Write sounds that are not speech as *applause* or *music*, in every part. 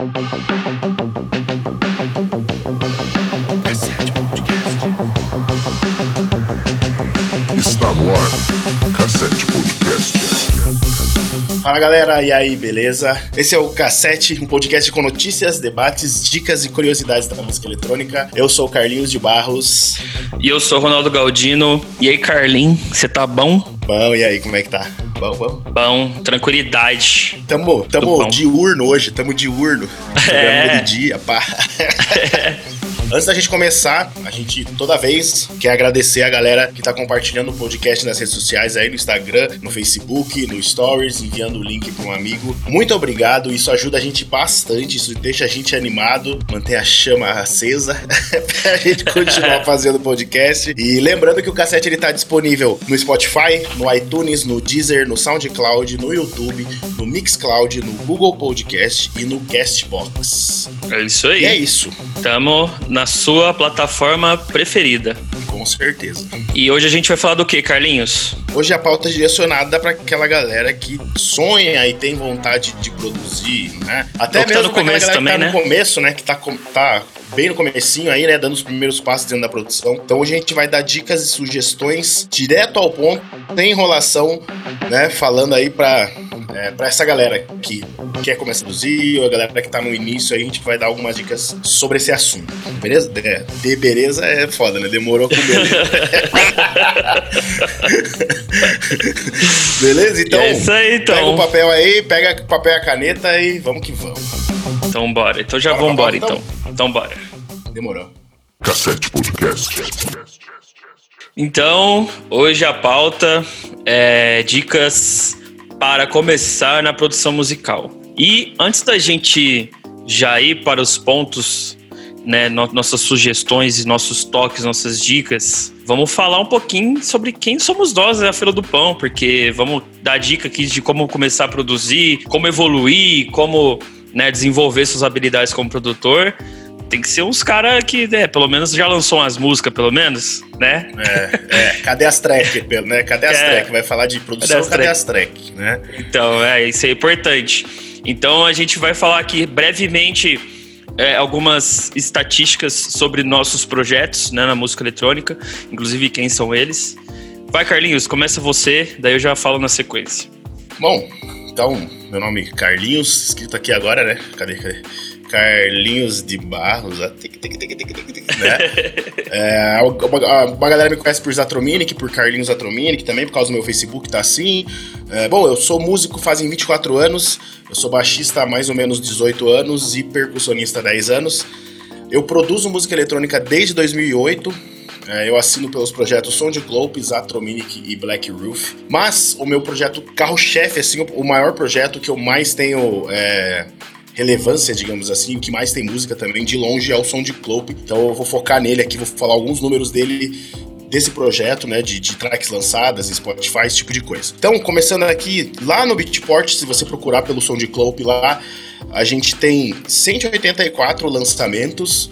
Está no ar. Cassete Podcast. Fala galera, e aí, beleza? Esse é o Cassete, um podcast com notícias, debates, dicas e curiosidades da música eletrônica. Eu sou o Carlinhos de Barros. E eu sou o Ronaldo Galdino. E aí, Carlin, você tá bom? Bom, e aí, como é que tá? Bom, bom. Bom, tranquilidade. Tamo, tamo diurno hoje, tamo diurno. *laughs* É. de dia, pá. *laughs* Antes da gente começar, a gente toda vez quer agradecer a galera que tá compartilhando o podcast nas redes sociais aí no Instagram, no Facebook, no Stories, enviando o link para um amigo. Muito obrigado, isso ajuda a gente bastante, isso deixa a gente animado, mantém a chama acesa *laughs* pra gente continuar *laughs* fazendo o podcast. E lembrando que o cassete ele tá disponível no Spotify, no iTunes, no Deezer, no SoundCloud, no YouTube, no Mixcloud, no Google Podcast e no Castbox. É isso aí. E é isso, Tamo na sua plataforma preferida. com certeza. E hoje a gente vai falar do que, Carlinhos? Hoje a pauta é direcionada para aquela galera que sonha e tem vontade de produzir, né? Até que tá mesmo no começo galera também, que tá né? no começo, né? Que tá, tá bem no comecinho aí, né? Dando os primeiros passos dentro da produção. Então hoje a gente vai dar dicas e sugestões direto ao ponto, sem enrolação, né? Falando aí pra, é, pra essa galera que quer começar a produzir, ou a galera que tá no início aí, a gente vai dar algumas dicas sobre esse assunto. Beleza? É, de beleza é foda, né? Demorou com beleza. *laughs* Beleza? Então, é isso aí, pega o então. papel aí, pega o papel e a caneta e vamos que vamos. Então bora. Então já vamos embora, pauta, então. Então bora. Demorou. Cassete Podcast. Então, hoje a pauta é dicas para começar na produção musical. E antes da gente já ir para os pontos, né, no- nossas sugestões nossos toques, nossas dicas, vamos falar um pouquinho sobre quem somos nós na Fila do Pão, porque vamos dar dica aqui de como começar a produzir, como evoluir, como né, desenvolver suas habilidades como produtor. Tem que ser uns caras que, né, pelo menos já lançou umas músicas, pelo menos, né? É, é, cadê as track, pelo, né? Cadê as É. track? Vai falar de produção, Cadê as cadê as track, né? Então, é, isso é importante. Então, a gente vai falar aqui brevemente é, algumas estatísticas sobre nossos projetos né, na música eletrônica, inclusive quem são eles. Vai, Carlinhos, começa você, daí eu já falo na sequência. Bom, então, meu nome é Carlinhos, escrito aqui agora, né? Cadê, cadê? Carlinhos de Barros, ah, tic, tic, tic, tic, tic, tic, né? *laughs* É, uma, uma galera me conhece por Zatrominic, por Carlinhos Zatrominic também, por causa do meu Facebook, tá assim. É, bom, eu sou músico fazem 24 anos, eu sou baixista há mais ou menos 18 anos e percussionista há 10 anos. Eu produzo música eletrônica desde 2008. É, eu assino pelos projetos Soundclope, Zatrominic e Black Roof. Mas o meu projeto carro-chefe, assim, o, o maior projeto que eu mais tenho é, relevância, digamos assim, o que mais tem música também, de longe, é o Soundclope. Então eu vou focar nele aqui, vou falar alguns números dele desse projeto, né, de, de tracks lançadas, Spotify, esse tipo de coisa. Então, começando aqui, lá no Beatport, se você procurar pelo Soundclope lá, a gente tem 184 lançamentos,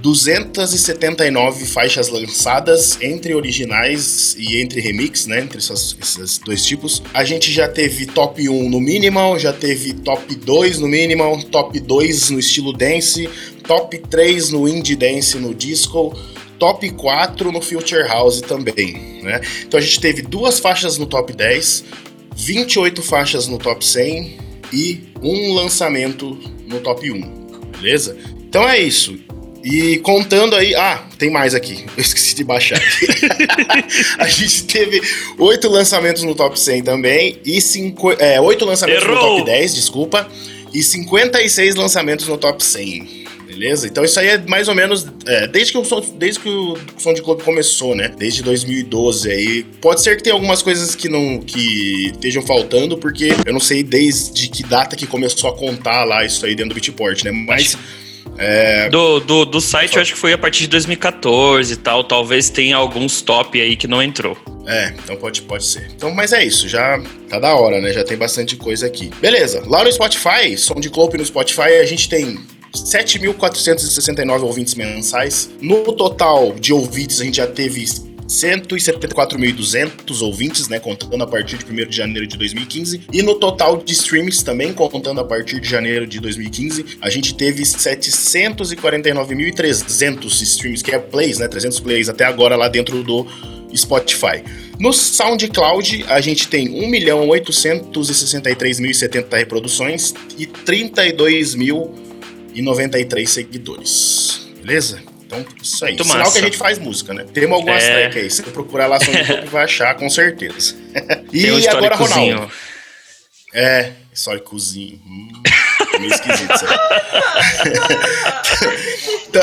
279 faixas lançadas entre originais e entre remix, né? Entre essas- esses dois tipos. A gente já teve top 1 no minimal, já teve top 2 no minimal, top 2 no estilo dance, top 3 no indie dance no disco, top 4 no future house também, né? Então a gente teve duas faixas no top 10, 28 faixas no top 100 e um lançamento no top 1, beleza? Então é isso. E contando aí. Ah, tem mais aqui. *laughs* Eu esqueci de baixar. *laughs* a gente teve oito lançamentos no top 100 também. E cinco, é, oito lançamentos no Errou! top 10, desculpa. E 56 lançamentos no top 100. Beleza? Então isso aí é mais ou menos. é, desde, que o som, desde que o Som de Clube começou, né? Desde 2012 aí. Pode ser que tenha algumas coisas que não. que estejam faltando, porque eu não sei desde que data que começou a contar lá isso aí dentro do Beatport, né? Mas. Do, do, do site, eu acho que foi a partir de 2014 e tal. Talvez tenha alguns top aí que não entrou. É, então pode, pode ser. Então, mas é isso, já tá da hora, né? Já tem bastante coisa aqui. Beleza, lá no Spotify, som de Clope no Spotify, a gente tem 7.469 ouvintes mensais. No total de ouvintes, a gente já teve 174.200 ouvintes, né, contando a partir de 1 de janeiro de 2015. E no total de streams também, contando a partir de janeiro de 2015, a gente teve 749.300 streams, que é plays, né, 300 plays até agora lá dentro do Spotify. No SoundCloud, a gente tem 1.863.070 reproduções e 32.093 seguidores. Beleza? Então, isso aí. Muito Sinal massa. que a gente faz música, né? Temos algumas É. tracks aí. Se você procurar lá SoundCloud, vai achar, com certeza. e *laughs* Tem um agora. Ronaldo. É, históricozinho. Hum, meio esquisito isso aí. então,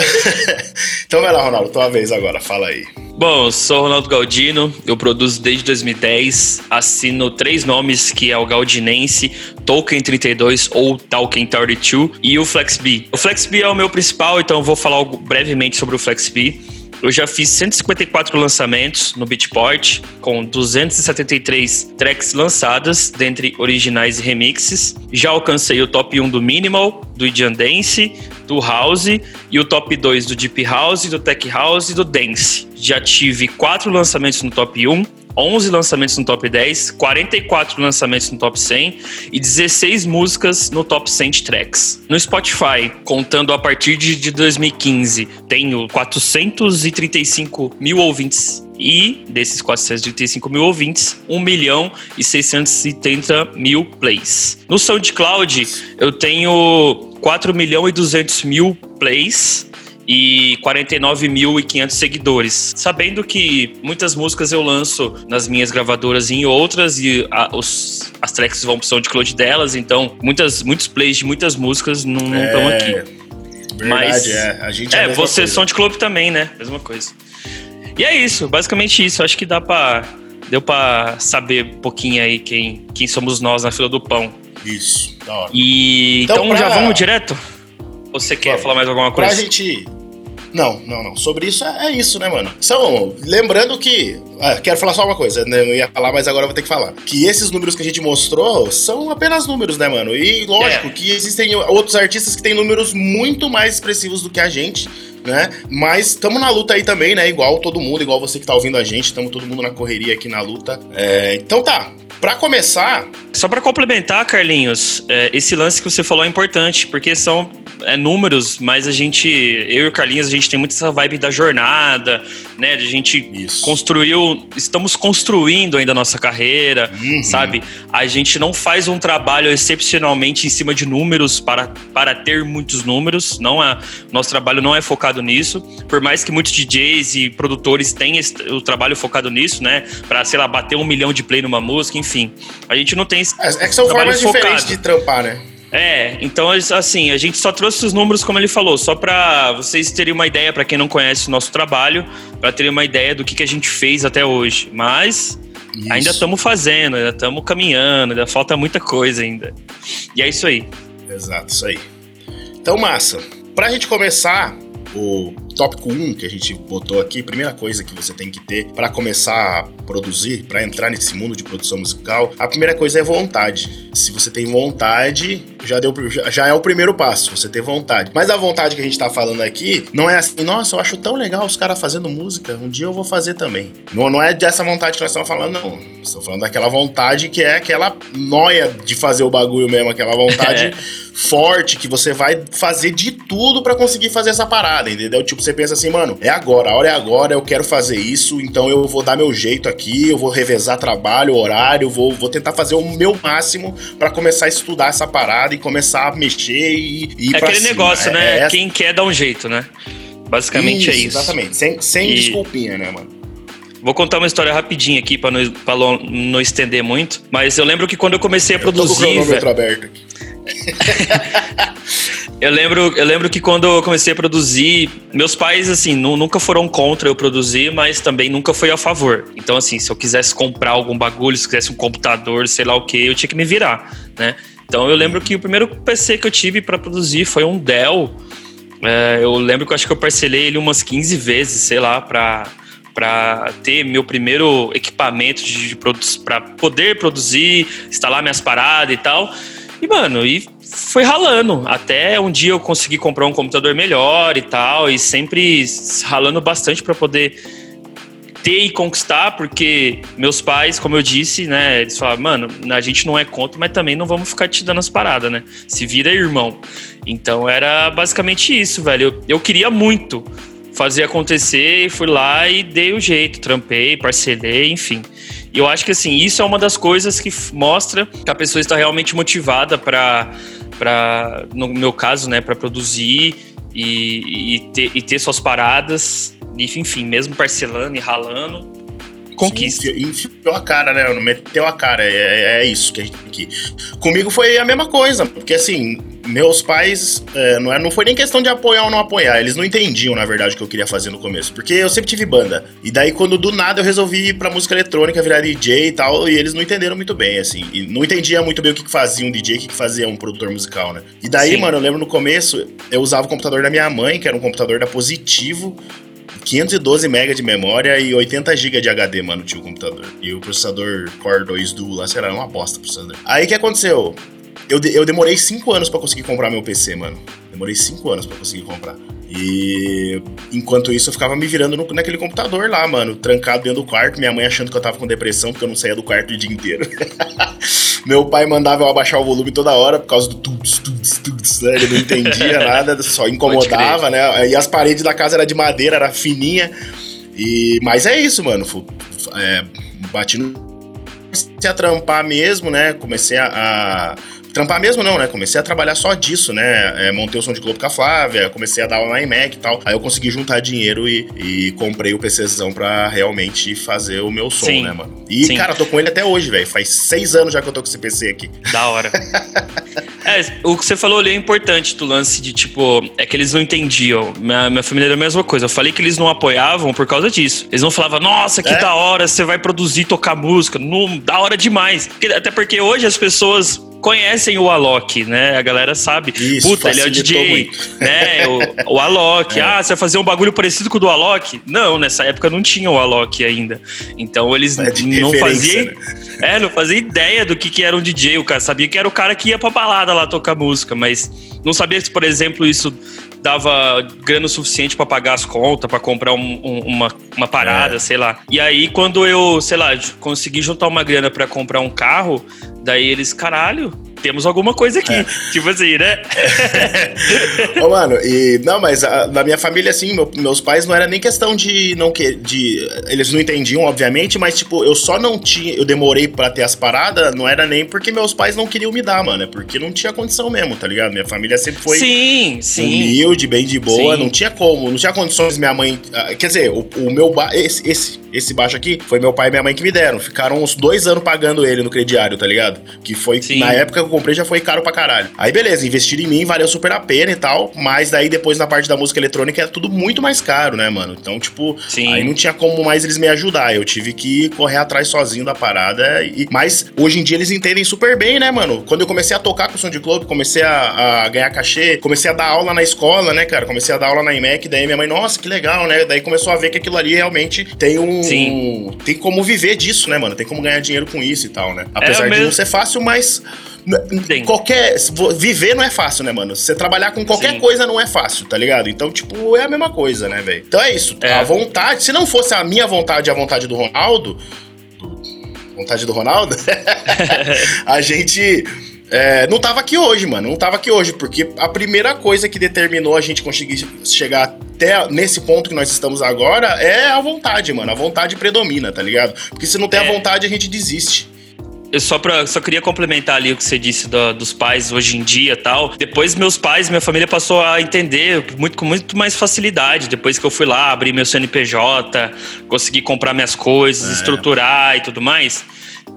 então vai lá, Ronaldo, tua vez agora, fala aí. Bom, eu sou o Ronaldo Galdino, eu produzo desde 2010, assino três nomes, que é o Galdinense, Tolkien 32 ou Tolkien 32 e o FlexB. O FlexB é o meu principal, então eu vou falar brevemente sobre o FlexB. Eu já fiz 154 lançamentos no Beatport, com 273 tracks lançadas, dentre originais e remixes. Já alcancei o top 1 do Minimal, do Indian Dance, do House e o top 2 do Deep House, do Tech House e do Dance. Já tive quatro lançamentos no top 1, 11 lançamentos no top 10, 44 lançamentos no top 100 e 16 músicas no top 100 de tracks. No Spotify, contando a partir de de 2015, tenho 435 mil ouvintes e desses 435 mil ouvintes, 1 milhão e 670 mil plays. No SoundCloud, eu tenho 4 milhões e 200 mil plays e 49.500 seguidores. Sabendo que muitas músicas eu lanço nas minhas gravadoras e em outras, e a- os- as tracks vão pro SoundCloud delas, então muitas, muitos plays de muitas músicas não estão aqui. Verdade, Mas- é. A gente é, É, você coisa. SoundCloud também, né? Mesma coisa. E é isso, basicamente isso. Acho que dá pra. Deu pra saber um pouquinho aí quem, quem somos nós na fila do pão. Isso, da hora. E Então, então, já pra- vamos direto? Você quer Vamos. falar mais alguma Pra coisa? gente. Não, não, não. Sobre isso é, é isso, né, mano? São. Lembrando que. ah, quero falar só uma coisa, né? Eu ia falar, mas agora eu vou ter que falar. Que esses números que a gente mostrou são apenas números, né, mano? E lógico É. que existem outros artistas que têm números muito mais expressivos do que a gente. Né? Mas estamos na luta aí também, né? Igual todo mundo, igual você que tá ouvindo a gente, estamos todo mundo na correria aqui na luta. É, então tá, pra começar, Só pra complementar, Carlinhos, é, esse lance que você falou é importante, porque são é, números, mas a gente, eu e o Carlinhos, a gente tem muito essa vibe da jornada, né? A gente Isso. construiu, estamos construindo ainda a nossa carreira, Uhum. sabe? A gente não faz um trabalho excepcionalmente em cima de números para, para ter muitos números, não é, nosso trabalho não é focado nisso, por mais que muitos DJs e produtores tenham o trabalho focado nisso, né? Pra, sei lá, bater um milhão de play numa música, enfim. A gente não tem esse É, é que são formas diferentes focado. de trampar, né? é, então assim, a gente só trouxe os números como ele falou, só pra vocês terem uma ideia, pra quem não conhece o nosso trabalho, pra terem uma ideia do que, que a gente fez até hoje. Mas Isso. ainda estamos fazendo, ainda estamos caminhando, ainda falta muita coisa ainda. E é isso aí. Exato, isso aí. Então, massa. Pra gente começar o tópico 1 que a gente botou aqui, primeira coisa que você tem que ter pra começar a produzir, pra entrar nesse mundo de produção musical, a primeira coisa é vontade. Se você tem vontade, já deu já, é o primeiro passo, você ter vontade. Mas a vontade que a gente tá falando aqui não é assim, nossa, eu acho tão legal os caras fazendo música, um dia eu vou fazer também. Não, não é dessa vontade que nós estamos falando, não. Estamos falando daquela vontade que é aquela noia de fazer o bagulho mesmo, aquela vontade *laughs* É. forte que você vai fazer de tudo pra conseguir fazer essa parada, entendeu? Tipo, você pensa assim, mano, é agora, a hora é agora, eu quero fazer isso, então eu vou dar meu jeito aqui, eu vou revezar trabalho, horário, vou, vou tentar fazer o meu máximo pra começar a estudar essa parada e começar a mexer e, e ir É aquele cima. negócio, É- né? é- Quem quer dá um jeito, né? Basicamente é isso. Exatamente, sem, sem E- desculpinha, né, mano? Vou contar uma história rapidinho aqui pra não, pra não estender muito. Mas eu lembro que quando eu comecei a Eu tô com o produzir. cronômetro aberto aqui. *laughs* Eu lembro, eu lembro que quando eu comecei a produzir, meus pais, assim, nu- nunca foram contra eu produzir, mas também nunca foi a favor. Então, assim, se eu quisesse comprar algum bagulho, se quisesse um computador, sei lá o que, eu tinha que me virar, né? Então, eu lembro que o primeiro PC que eu tive pra produzir foi um Dell. É, eu lembro que eu acho que eu parcelei ele umas 15 vezes, sei lá, pra, pra ter meu primeiro equipamento de, de pra poder produzir, instalar minhas paradas e tal. E, mano, e foi ralando. Até um dia eu consegui comprar um computador melhor e tal, e sempre ralando bastante pra poder ter e conquistar, porque meus pais, como eu disse, né, eles falavam, mano, a gente não é contra, mas também não vamos ficar te dando as paradas, né? Se vira irmão. Então era basicamente isso, velho. Eu, eu queria muito fazer acontecer fui lá e dei o jeito, trampei, parcelei, enfim. E eu acho que assim, isso é uma das coisas que mostra que a pessoa está realmente motivada para para no meu caso, né, para produzir e, e, ter, e ter suas paradas, enfim, mesmo parcelando e ralando, conquista. Enfiou a cara, né? Meteu a cara. É, é, é isso que a gente tem que. Comigo foi a mesma coisa, porque assim, meus pais é, não, é, não foi nem questão de apoiar ou não apoiar. Eles não entendiam, na verdade, o que eu queria fazer no começo. Porque eu sempre tive banda. E daí, quando do nada eu resolvi ir pra música eletrônica, virar DJ e tal, e eles não entenderam muito bem, assim. E não entendia muito bem o que, que fazia um DJ, o que, que fazia um produtor musical, né? E daí, Sim. mano, eu lembro no começo, eu usava o computador da minha mãe, que era um computador da Positivo. 512 MB de memória e 80 GB de HD, mano, tinha o computador. E o processador Core 2 Duo lá, será uma bosta o processador. Aí o que aconteceu? Eu, de, eu demorei 5 anos para conseguir comprar meu PC, mano. Demorei 5 anos para conseguir comprar. E enquanto isso eu ficava me virando no, naquele computador lá, mano, trancado dentro do quarto, minha mãe achando que eu tava com depressão porque eu não saía do quarto o dia inteiro. *laughs* Meu pai mandava eu abaixar o volume toda hora por causa do tuts, tuts, tuts, né? Ele não entendia *laughs* nada, só incomodava, né? E as paredes da casa era de madeira, era fininha. E mas é isso, mano. É, bati no comecei a trampar mesmo, né? Comecei a, a trampar mesmo não, né? Comecei a trabalhar só disso, né? É, montei o som de clube com a Flávia, comecei a dar aula na iMac e tal. Aí eu consegui juntar dinheiro e, e comprei o PCzão pra realmente fazer o meu som, Sim. né, mano? E, Sim. cara, tô com ele até hoje, velho. Faz seis anos já que eu tô com esse PC aqui. Da hora. *laughs* é, o que você falou ali é importante do lance de, tipo, é que eles não entendiam. Minha, minha família era a mesma coisa. Eu falei que eles não apoiavam por causa disso. Eles não falavam, nossa, que é? da hora, você vai produzir, tocar música. Não, da hora demais. Até porque hoje as pessoas conhecem o Alok, né? A galera sabe. Isso, Puta, ele é o DJ, muito. né? O, o Alok. *laughs* É. Ah, você vai fazer um bagulho parecido com o do Alok? Não, nessa época não tinha o Alok ainda. Então eles é não faziam. Né? É, não fazia ideia do que, que era um DJ. O cara sabia que era o cara que ia pra balada lá tocar música, mas não sabia se, por exemplo, isso dava grana suficiente para pagar as contas, para comprar um, um, uma, uma parada, é. sei lá. E aí, quando eu, sei lá, consegui juntar uma grana para comprar um carro, daí eles, caralho, temos alguma coisa aqui. É. Tipo assim, né? *laughs* Ô, mano, e. Não, mas a, na minha família, assim, meu, meus pais não era nem questão de não que. De, eles não entendiam, obviamente, mas, tipo, eu só não tinha. Eu demorei pra ter as paradas, não era nem porque meus pais não queriam me dar, mano. É porque não tinha condição mesmo, tá ligado? Minha família sempre foi. Sim, sim. Humilde, bem de boa. Sim. Não tinha como, não tinha condições minha mãe. Ah, quer dizer, o, o meu. Esse, esse, esse baixo aqui foi meu pai e minha mãe que me deram. Ficaram uns dois anos pagando ele no crediário, tá ligado? Que foi. Sim. Na época que eu comprei já foi caro pra caralho. Aí beleza, investir em mim valeu super a pena e tal, mas daí depois na parte da música eletrônica é tudo muito mais caro, né, mano? Então, tipo, Sim. aí não tinha como mais eles me ajudar. Eu tive que correr atrás sozinho da parada. E... Mas hoje em dia eles entendem super bem, né, mano? Quando eu comecei a tocar com o clube, comecei a, a, ganhar cachê, comecei a dar aula na escola, né, cara? Comecei a dar aula na IMEC, daí minha mãe, nossa, que legal, né? Daí começou a ver que aquilo ali realmente tem um. Sim. Tem como viver disso, né, mano? Tem como ganhar dinheiro com isso e tal, né? É Apesar é de não ser fácil, mas Sim. Qualquer. Viver não é fácil, né, mano? Você trabalhar com qualquer Sim. coisa não é fácil, tá ligado? Então, tipo, é a mesma coisa, né, velho? Então é isso. É. A vontade. Se não fosse a minha vontade e a vontade do Ronaldo. vontade do Ronaldo? *laughs* a gente. É, não tava aqui hoje, mano. Não tava aqui hoje, porque a primeira coisa que determinou a gente conseguir chegar até nesse ponto que nós estamos agora é a vontade, mano. A vontade predomina, tá ligado? Porque se não tem é. a vontade, a gente desiste eu só, pra, só queria complementar ali o que você disse do, dos pais hoje em dia tal. Depois meus pais, minha família passou a entender muito, com muito mais facilidade. Depois que eu fui lá, abri meu CNPJ, consegui comprar minhas coisas, é. estruturar e tudo mais.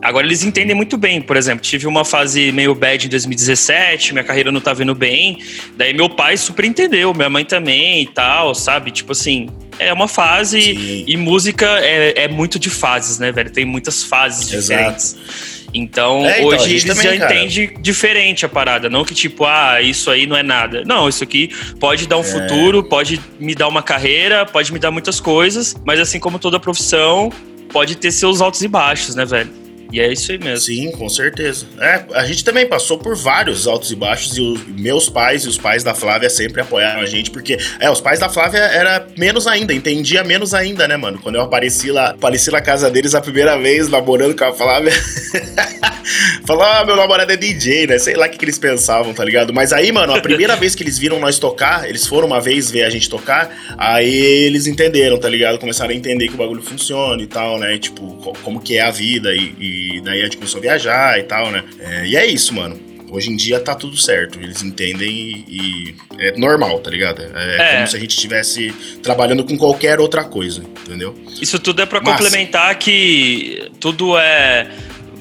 Agora eles entendem muito bem, por exemplo, tive uma fase meio bad em 2017, minha carreira não tá vindo bem, daí meu pai super entendeu, minha mãe também e tal, sabe? Tipo assim, é uma fase Sim. e música é, é, muito de fases, né, velho? Tem muitas fases Exato. diferentes. Então, é, então, hoje eles também, já entendem diferente a parada. Não que tipo, ah, isso aí não é nada. Não, isso aqui pode dar um é. futuro, pode me dar uma carreira, pode me dar muitas coisas, mas assim como toda profissão, pode ter seus altos e baixos, né, velho? E é isso aí mesmo. Sim, com certeza. É, a gente também passou por vários altos e baixos e os meus pais e os pais da Flávia sempre apoiaram a gente, porque é, os pais da Flávia era menos ainda, entendia menos ainda, né, mano? Quando eu apareci lá, apareci na casa deles a primeira vez, namorando com a Flávia. *laughs* Falou, ah, meu namorado é DJ, né? Sei lá o que, que eles pensavam, tá ligado? Mas aí, mano, a primeira *laughs* vez que eles viram nós tocar, eles foram uma vez ver a gente tocar, aí eles entenderam, tá ligado? Começaram a entender que o bagulho funciona e tal, né? Tipo, como que é a vida, e, e daí a gente começou a viajar e tal, né? É, e é isso, mano. Hoje em dia tá tudo certo, eles entendem e, e é normal, tá ligado? É, é, como se a gente estivesse trabalhando com qualquer outra coisa, entendeu? Isso tudo é para complementar que tudo é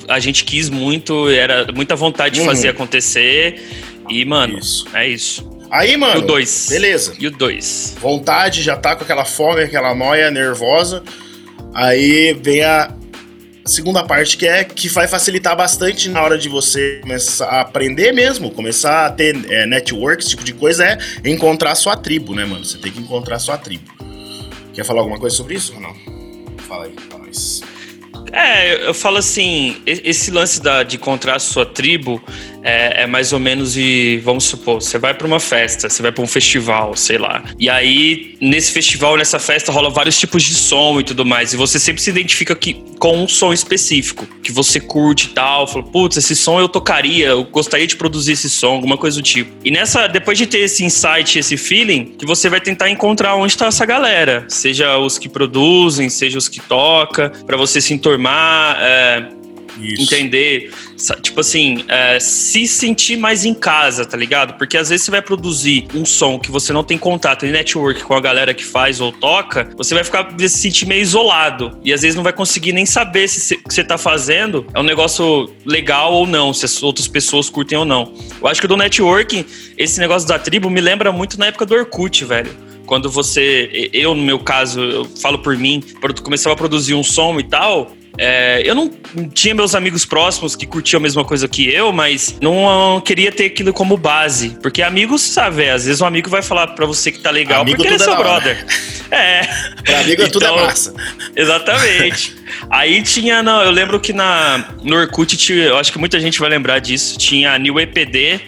a gente quis muito, era muita vontade de uhum. fazer acontecer. E, mano, isso. é isso. Aí, mano. E o 2. Beleza. E o 2. Vontade, já tá com aquela fome, aquela noia nervosa. Aí vem a segunda parte que é que vai facilitar bastante na hora de você começar a aprender mesmo, começar a ter é, network, esse tipo de coisa, é encontrar sua tribo, né, mano? Você tem que encontrar sua tribo. Quer falar alguma coisa sobre isso ou não? Fala aí pra nós. É, eu falo assim, esse lance da, de encontrar sua tribo é, é mais ou menos de, vamos supor, você vai para uma festa, você vai para um festival, sei lá. E aí, nesse festival, nessa festa, rola vários tipos de som e tudo mais. E você sempre se identifica que, com um som específico, que você curte e tal. Fala, putz, esse som eu tocaria, eu gostaria de produzir esse som, alguma coisa do tipo. E nessa, depois de ter esse insight, esse feeling, que você vai tentar encontrar onde está essa galera. Seja os que produzem, seja os que toca, para você se entormar. É, isso. Entender, tipo assim, é, se sentir mais em casa, tá ligado? Porque às vezes você vai produzir um som que você não tem contato em network com a galera que faz ou toca, você vai ficar se sentir meio isolado. E às vezes não vai conseguir nem saber se o que você tá fazendo é um negócio legal ou não, se as outras pessoas curtem ou não. Eu acho que do networking, esse negócio da tribo me lembra muito na época do Orkut, velho quando você, eu no meu caso, eu falo por mim, quando começava a produzir um som e tal, é, eu não tinha meus amigos próximos que curtiam a mesma coisa que eu, mas não queria ter aquilo como base. Porque amigos, sabe, às vezes um amigo vai falar pra você que tá legal amigo porque ele é seu brother. É. Pra amigo então, tudo é então, massa. Exatamente. Aí tinha, não, eu lembro que na, no Orkut, tinha, eu acho que muita gente vai lembrar disso, tinha a New EPD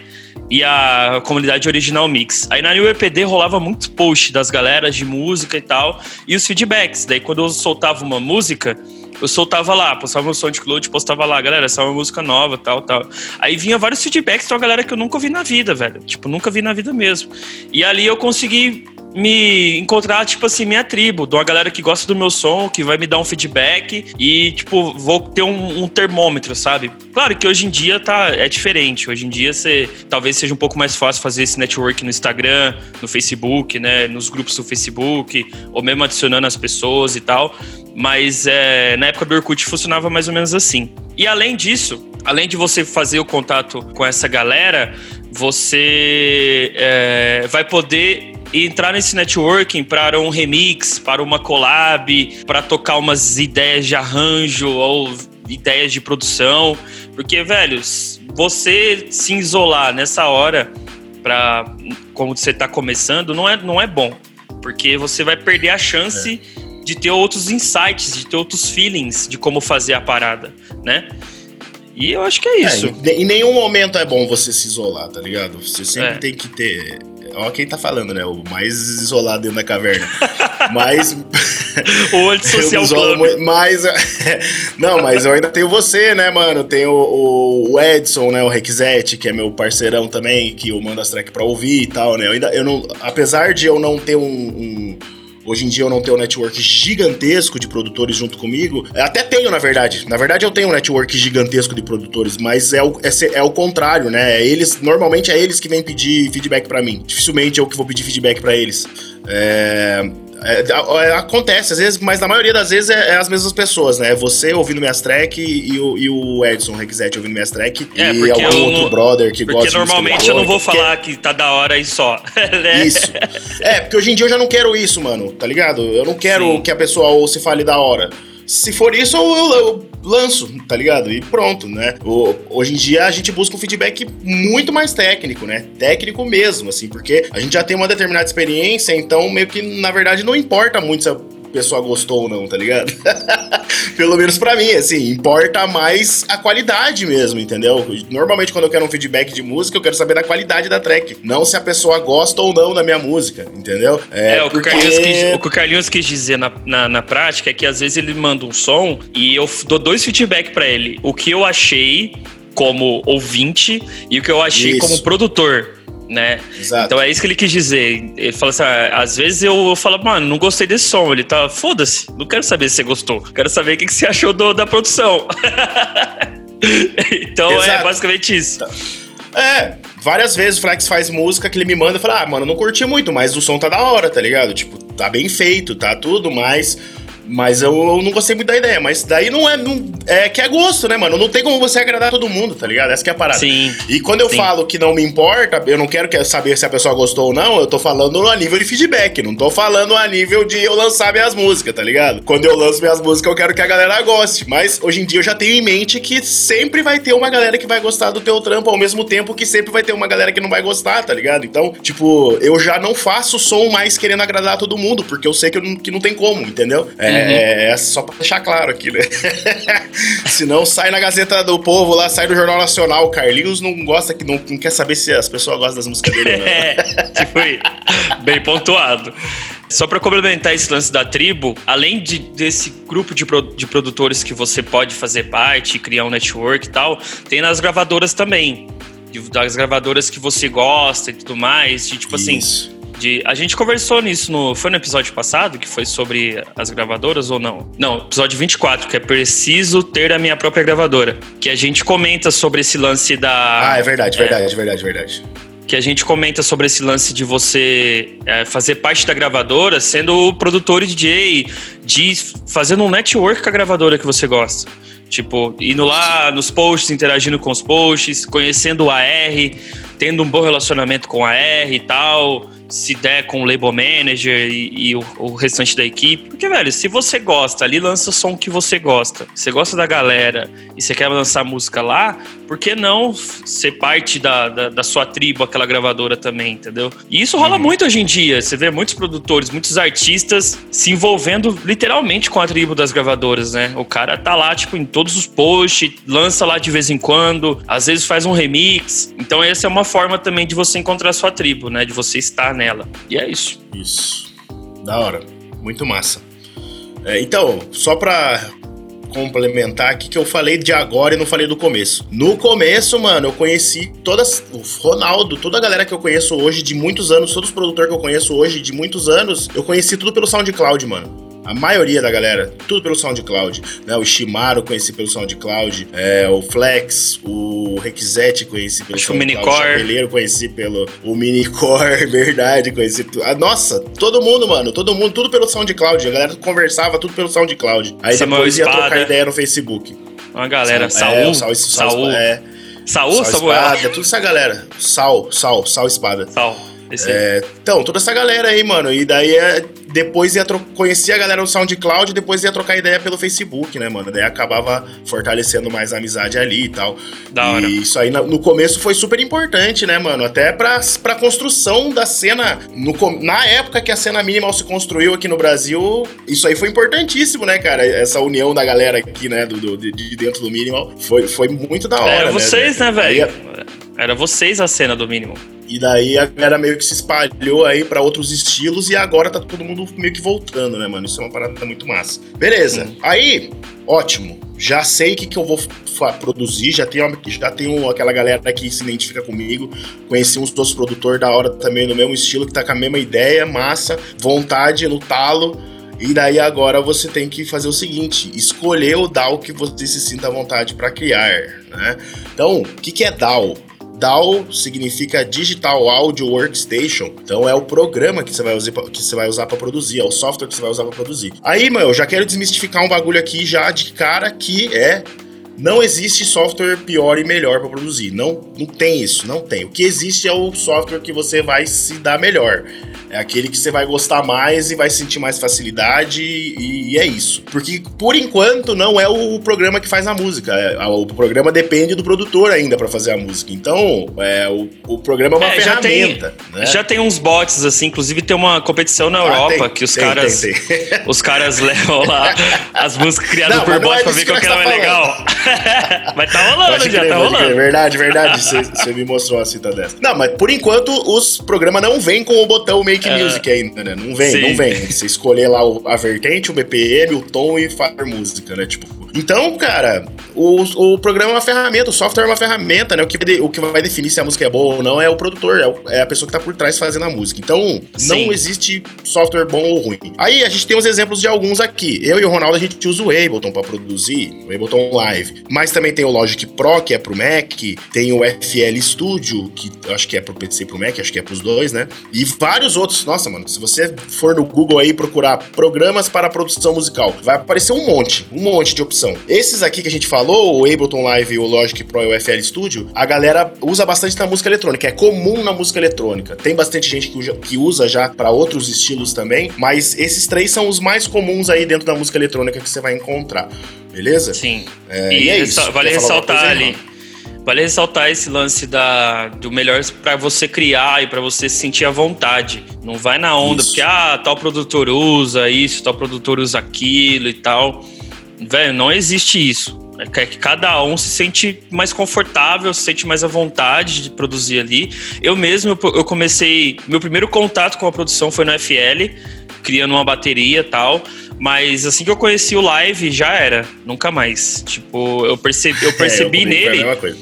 e a comunidade Original Mix. Aí na New EPD rolava muito post das galeras de música e tal, e os feedbacks. Daí quando eu soltava uma música, eu soltava lá, postava no SoundCloud, postava lá, galera, essa é uma música nova, tal, tal. Aí vinha vários feedbacks de uma galera que eu nunca vi na vida, velho. Tipo, nunca vi na vida mesmo. E ali eu consegui me encontrar, tipo assim, minha tribo, de uma galera que gosta do meu som, que vai me dar um feedback e, tipo, vou ter um, um, termômetro, sabe? Claro que hoje em dia tá, é diferente. Hoje em dia você talvez seja um pouco mais fácil fazer esse network no Instagram, no Facebook, né? Nos grupos do Facebook, ou mesmo adicionando as pessoas e tal. Mas é, na época do Orkut funcionava mais ou menos assim. E além disso, além de você fazer o contato com essa galera, você é, vai poder entrar nesse networking para um remix, para uma collab, para tocar umas ideias de arranjo ou ideias de produção. Porque, velho, você se isolar nessa hora para como você está começando não é, não é bom. Porque você vai perder a chance é. de ter outros insights, de ter outros feelings de como fazer a parada, né? E eu acho que é isso. É, em nenhum momento é bom você se isolar, tá ligado? Você sempre é. tem que ter Ó, quem tá falando, né? O mais isolado dentro da caverna. *laughs* mas. o antissocial *laughs* muito, mas. *laughs* não, mas eu ainda tenho você, né, mano? Tenho o, o Edson, né? O Rexete, que é meu parceirão também, que eu mando as tracks pra ouvir e tal, né? Eu ainda. Eu não, apesar de eu não ter um, um Hoje em dia eu não tenho um network gigantesco de produtores junto comigo. Até tenho, na verdade. Na verdade, eu tenho um network gigantesco de produtores, mas é o, é, é o contrário, né? É eles, normalmente é eles que vêm pedir feedback para mim. Dificilmente é eu que vou pedir feedback para eles. É, é, é, acontece, às vezes, mas na maioria das vezes é, é, as mesmas pessoas, né? Você ouvindo minhas track e, o, e o Edson Rexete ouvindo minhas track é, e algum outro brother que gosta Porque normalmente eu não vou falar que tá da hora e só. *laughs* né? Isso. É, porque hoje em dia eu já não quero isso, mano, tá ligado? Eu não quero Sim. que a pessoa ou se fale da hora. Se for isso, eu, eu, lanço, tá ligado? E pronto, né? O, hoje em dia a gente busca um feedback muito mais técnico, né? Técnico mesmo, assim, porque a gente já tem uma determinada experiência, então meio que, na verdade, não importa muito se a pessoa gostou ou não, tá ligado? *laughs* Pelo menos pra mim, assim, importa mais a qualidade mesmo, entendeu? Normalmente quando eu quero um feedback de música, eu quero saber da qualidade da track, não se a pessoa gosta ou não da minha música, entendeu? É, é o, porque... que o, Carlinhos quis, o que o Carlinhos quis dizer na, na, na, prática é que às vezes ele manda um som e eu dou dois feedback para ele. O que eu achei como ouvinte e o que eu achei Isso. como produtor né? Exato. Então é isso que ele quis dizer. Ele fala assim: ah, às vezes eu, eu falo, mano, não gostei desse som. Ele tá, foda-se, não quero saber se você gostou. Quero saber o que, que você achou do, da produção. *laughs* então é Exato. é basicamente isso. É, várias vezes o Flex faz música que ele me manda e fala: Ah, mano, não curti muito, mas o som tá da hora, tá ligado? Tipo, tá bem feito, tá tudo, mas mas eu, eu, não gostei muito da ideia. Mas daí não é. Não, é que é gosto, né, mano? Não tem como você agradar todo mundo, tá ligado? Essa que é a parada. Sim. E quando eu sim. falo que não me importa, eu não quero saber se a pessoa gostou ou não, eu tô falando a nível de feedback. Não tô falando a nível de eu lançar minhas músicas, tá ligado? Quando eu lanço minhas músicas, eu quero que a galera goste. Mas hoje em dia eu já tenho em mente que sempre vai ter uma galera que vai gostar do teu trampo, ao mesmo tempo que sempre vai ter uma galera que não vai gostar, tá ligado? Então, tipo, eu já não faço som mais querendo agradar todo mundo, porque eu sei que, eu não, que não tem como, entendeu? É, uhum. é só só pra deixar claro aqui, né? *laughs* Senão sai na Gazeta do Povo lá, sai do Jornal Nacional. O Carlinhos não gosta, que não, não quer saber se as pessoas gostam das músicas dele não. *laughs* é, tipo, bem pontuado. Só para complementar esse lance da tribo, além de, desse grupo de, pro, de produtores que você pode fazer parte, criar um network e tal, tem nas gravadoras também. Das gravadoras que você gosta e tudo mais. De, tipo assim, Isso. assim, de, a gente conversou nisso no. Foi no episódio passado, que foi sobre as gravadoras ou não? Não, episódio 24, que é preciso ter a minha própria gravadora. Que a gente comenta sobre esse lance da. Ah, é verdade, é, verdade, verdade, verdade. Que a gente comenta sobre esse lance de você é, fazer parte da gravadora, sendo produtor e DJ, de fazendo um network com a gravadora que você gosta. Tipo, indo lá nos posts, interagindo com os posts, conhecendo o AR, tendo um bom relacionamento com a AR e tal se der com o label manager e, e o, o, restante da equipe. Porque, velho, se você gosta ali, lança o som que você gosta. Você gosta da galera e você quer lançar música lá, por que não ser parte da, da, da sua tribo, aquela gravadora também, entendeu? E isso rola uhum. muito hoje em dia. Você vê muitos produtores, muitos artistas se envolvendo literalmente com a tribo das gravadoras, né? O cara tá lá, tipo, em todos os posts, lança lá de vez em quando, às vezes faz um remix. Então, essa é uma forma também de você encontrar a sua tribo, né? De você estar nela. E é isso. Isso. Da hora. Muito massa. É, então, só pra complementar aqui que eu falei de agora e não falei do começo. No começo, mano, eu conheci todas. O Ronaldo, toda a galera que eu conheço hoje de muitos anos, todos os produtores que eu conheço hoje de muitos anos, eu conheci tudo pelo SoundCloud, mano. A maioria da galera, tudo pelo SoundCloud. Né? O Shimaro conheci pelo SoundCloud, é, o Flex, o Requisete conheci pelo Acho SoundCloud, o Chapeleiro conheci pelo o Minicore, *laughs* verdade, conheci tudo. Ah, nossa, todo mundo, mano, todo mundo, tudo pelo SoundCloud. A galera conversava tudo pelo SoundCloud. Aí Samuel depois ia Espada. trocar ideia no Facebook. Uma galera, Saul, é, Saul, Saul, Saul, é. Saul, Saul Espada, tudo essa galera. Sal, Sal, Sal Espada. Sal. É, então, toda essa galera aí, mano. E daí é, depois ia conhecer a galera do SoundCloud e depois ia trocar ideia pelo Facebook, né, mano? Daí acabava fortalecendo mais a amizade ali e tal. Da hora. E isso aí no começo foi super importante, né, mano? Até pra, pra construção da cena. No, na época que a cena minimal se construiu aqui no Brasil, isso aí foi importantíssimo, né, cara? Essa união da galera aqui, né, do, do de dentro do minimal. Foi, foi muito da hora. Era né, vocês, né, velho? Era vocês a cena do mínimo. E daí a galera meio que se espalhou aí para outros estilos e agora tá todo mundo meio que voltando, né, mano? Isso é uma parada muito massa. Beleza. Hum. Aí, ótimo. Já sei o que, que eu vou produzir, já tenho, já tenho aquela galera que se identifica comigo. Conheci uns outros produtores da hora também no mesmo estilo, que tá com a mesma ideia, massa, vontade no talo. E daí agora você tem que fazer o seguinte: escolher o DAO que você se sinta à vontade para criar. Né? Então, o que, que é DAO? DAW significa Digital Audio Workstation. Então é o programa que você vai usar que você vai usar para produzir, é o software que você vai usar para produzir. Aí, meu, eu já quero desmistificar um bagulho aqui já de cara que é não existe software pior e melhor para produzir. Não, não tem isso, não tem. O que existe é o software que você vai se dar melhor. É aquele que você vai gostar mais e vai sentir mais facilidade e, e é isso. Porque, por enquanto, não é o programa que faz a música. É, o programa depende do produtor ainda para fazer a música. Então, é, o, o programa é uma é, ferramenta. Já tem, né? já tem uns bots, assim, inclusive tem uma competição na ah, Europa tem, que os tem, caras. *laughs* Os caras levam lá as músicas criadas não, por bot é pra ver qual que era mais legal. *laughs* mas tá rolando, já tá rolando. Verdade, verdade. Você me mostrou uma cita dessa. Não, mas por enquanto os programas não vêm com o botão Make é. Music ainda, né? Não vem, Sim. não vem. Você escolher lá a vertente, o BPM, o tom e fazer música, né? Tipo, então, cara, o, o programa é uma ferramenta, o software é uma ferramenta, né? O que, vai, o que vai definir se a música é boa ou não é o produtor, é, o, é a pessoa que tá por trás fazendo a música. Então, Sim. não existe software bom ou ruim. Aí a gente tem os exemplos de alguns aqui. Eu e o Ronaldo, a gente usa o Ableton para produzir, o Ableton Live. Mas também tem o Logic Pro, que é pro Mac, tem o FL Studio, que acho que é pro PC e pro Mac, acho que é pros dois, né? E vários outros. Nossa, mano, se você for no Google aí procurar programas para produção musical, vai aparecer um monte, um monte de opções Esses aqui que a gente falou, o Ableton Live, o Logic Pro e o FL Studio, a galera usa bastante na música eletrônica. É comum na música eletrônica. Tem bastante gente que usa, já para outros estilos também, mas esses três são os mais comuns aí dentro da música eletrônica que você vai encontrar. Beleza? Sim. É, e, e é isso. Vale ressaltar ali. Vale ressaltar esse lance da, do melhor para você criar e para você sentir a vontade. Não vai na onda, isso. porque ah, tal produtor usa isso, tal produtor usa aquilo e tal. Velho, não existe isso. É que cada um se sente mais confortável, se sente mais à vontade de produzir ali. Eu mesmo, eu comecei. Meu primeiro contato com a produção foi no FL, criando uma bateria e tal. Mas assim que eu conheci o live, já era. Nunca mais. Tipo, eu percebi, *laughs* eu percebi é, eu nele.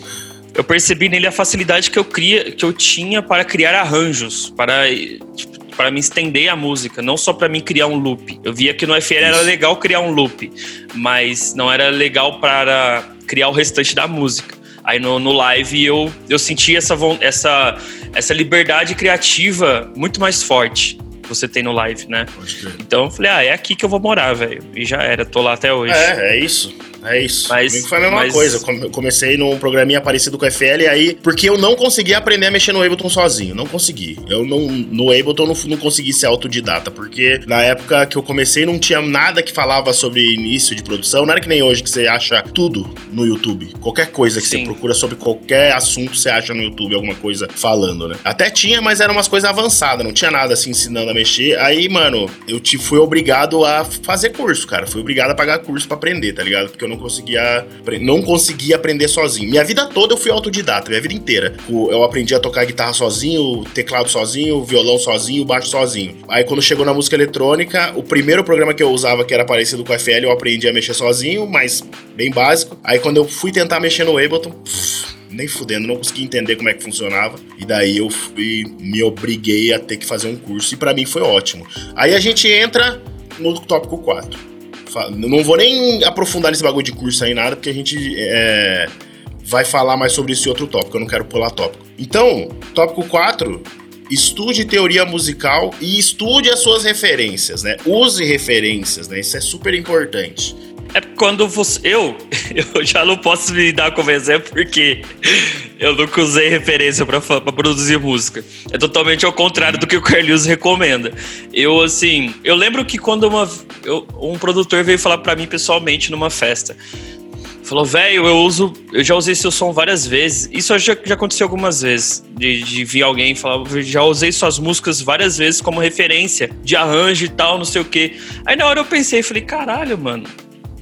Eu percebi nele a facilidade que eu, cria, que eu tinha para criar arranjos, para tipo, para me estender a música, não só para mim criar um loop. Eu via que no FL era legal criar um loop, mas não era legal para criar o restante da música. Aí no, no live eu, eu senti essa, essa, essa liberdade criativa muito mais forte que você tem no live, né? Então eu falei, ah, é aqui que eu vou morar, velho. E já era, tô lá até hoje. É, é isso. É isso. Mas, Comigo foi a mesma mas... coisa. Eu comecei num programinha parecido com o FL, aí, porque eu não consegui aprender a mexer no Ableton sozinho. Não consegui. Eu não, no Ableton não, não consegui ser autodidata, porque na época que eu comecei não tinha nada que falava sobre início de produção. Não era que nem hoje que você acha tudo no YouTube. Qualquer coisa que Sim. você procura sobre qualquer assunto, você acha no YouTube alguma coisa falando, né? Até tinha, mas eram umas coisas avançadas, não tinha nada assim ensinando a mexer. Aí, mano, eu te fui obrigado a fazer curso, cara. Fui obrigado a pagar curso para aprender, tá ligado? Porque eu não conseguia, não conseguia aprender sozinho. Minha vida toda eu fui autodidata, minha vida inteira. Eu aprendi a tocar guitarra sozinho, teclado sozinho, violão sozinho, baixo sozinho. Aí quando chegou na música eletrônica, o primeiro programa que eu usava, que era parecido com o FL, eu aprendi a mexer sozinho, mas bem básico. Aí quando eu fui tentar mexer no Ableton, pff, nem fudendo, não consegui entender como é que funcionava. E daí eu fui, me obriguei a ter que fazer um curso e para mim foi ótimo. Aí a gente entra no tópico 4. Não vou nem aprofundar nesse bagulho de curso aí nada, porque a gente é, vai falar mais sobre esse outro tópico, eu não quero pular tópico. Então, tópico 4, estude teoria musical e estude as suas referências, né? Use referências, né? Isso é super importante. É quando você. Eu, *laughs* eu já não posso me dar como exemplo porque eu nunca usei referência para produzir música. É totalmente ao contrário do que o Carlinhos recomenda. Eu, assim, eu lembro que quando uma, eu, um produtor veio falar para mim pessoalmente numa festa. Falou, velho, eu uso. Eu já usei seu som várias vezes. Isso já, já aconteceu algumas vezes. De, de vir alguém falar, já usei suas músicas várias vezes como referência de arranjo e tal, não sei o quê. Aí na hora eu pensei, falei, caralho, mano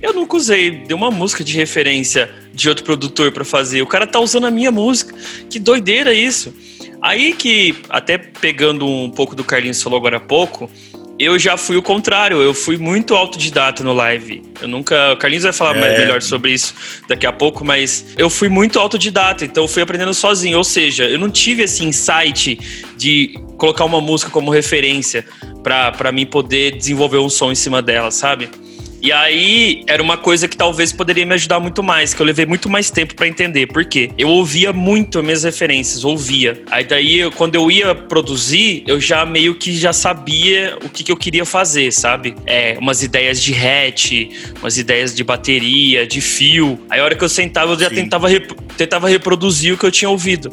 eu nunca usei de uma música de referência de outro produtor para fazer. O cara tá usando a minha música. Que doideira isso. Aí que, até pegando um pouco do Carlinhos falou agora há pouco, eu já fui o contrário, eu fui muito autodidata no live. Eu nunca. O Carlinhos vai falar é. melhor sobre isso daqui a pouco, mas eu fui muito autodidata, então eu fui aprendendo sozinho. Ou seja, eu não tive esse insight de colocar uma música como referência para mim poder desenvolver um som em cima dela, sabe? E aí era uma coisa que talvez poderia me ajudar muito mais, que eu levei muito mais tempo para entender. Por quê? Eu ouvia muito as minhas referências, ouvia. Aí daí, eu, quando eu ia produzir, eu já meio que já sabia o que, que eu queria fazer, sabe? É, umas ideias de hatch, umas ideias de bateria, de fio. Aí a hora que eu sentava, eu já tentava, rep tentava reproduzir o que eu tinha ouvido.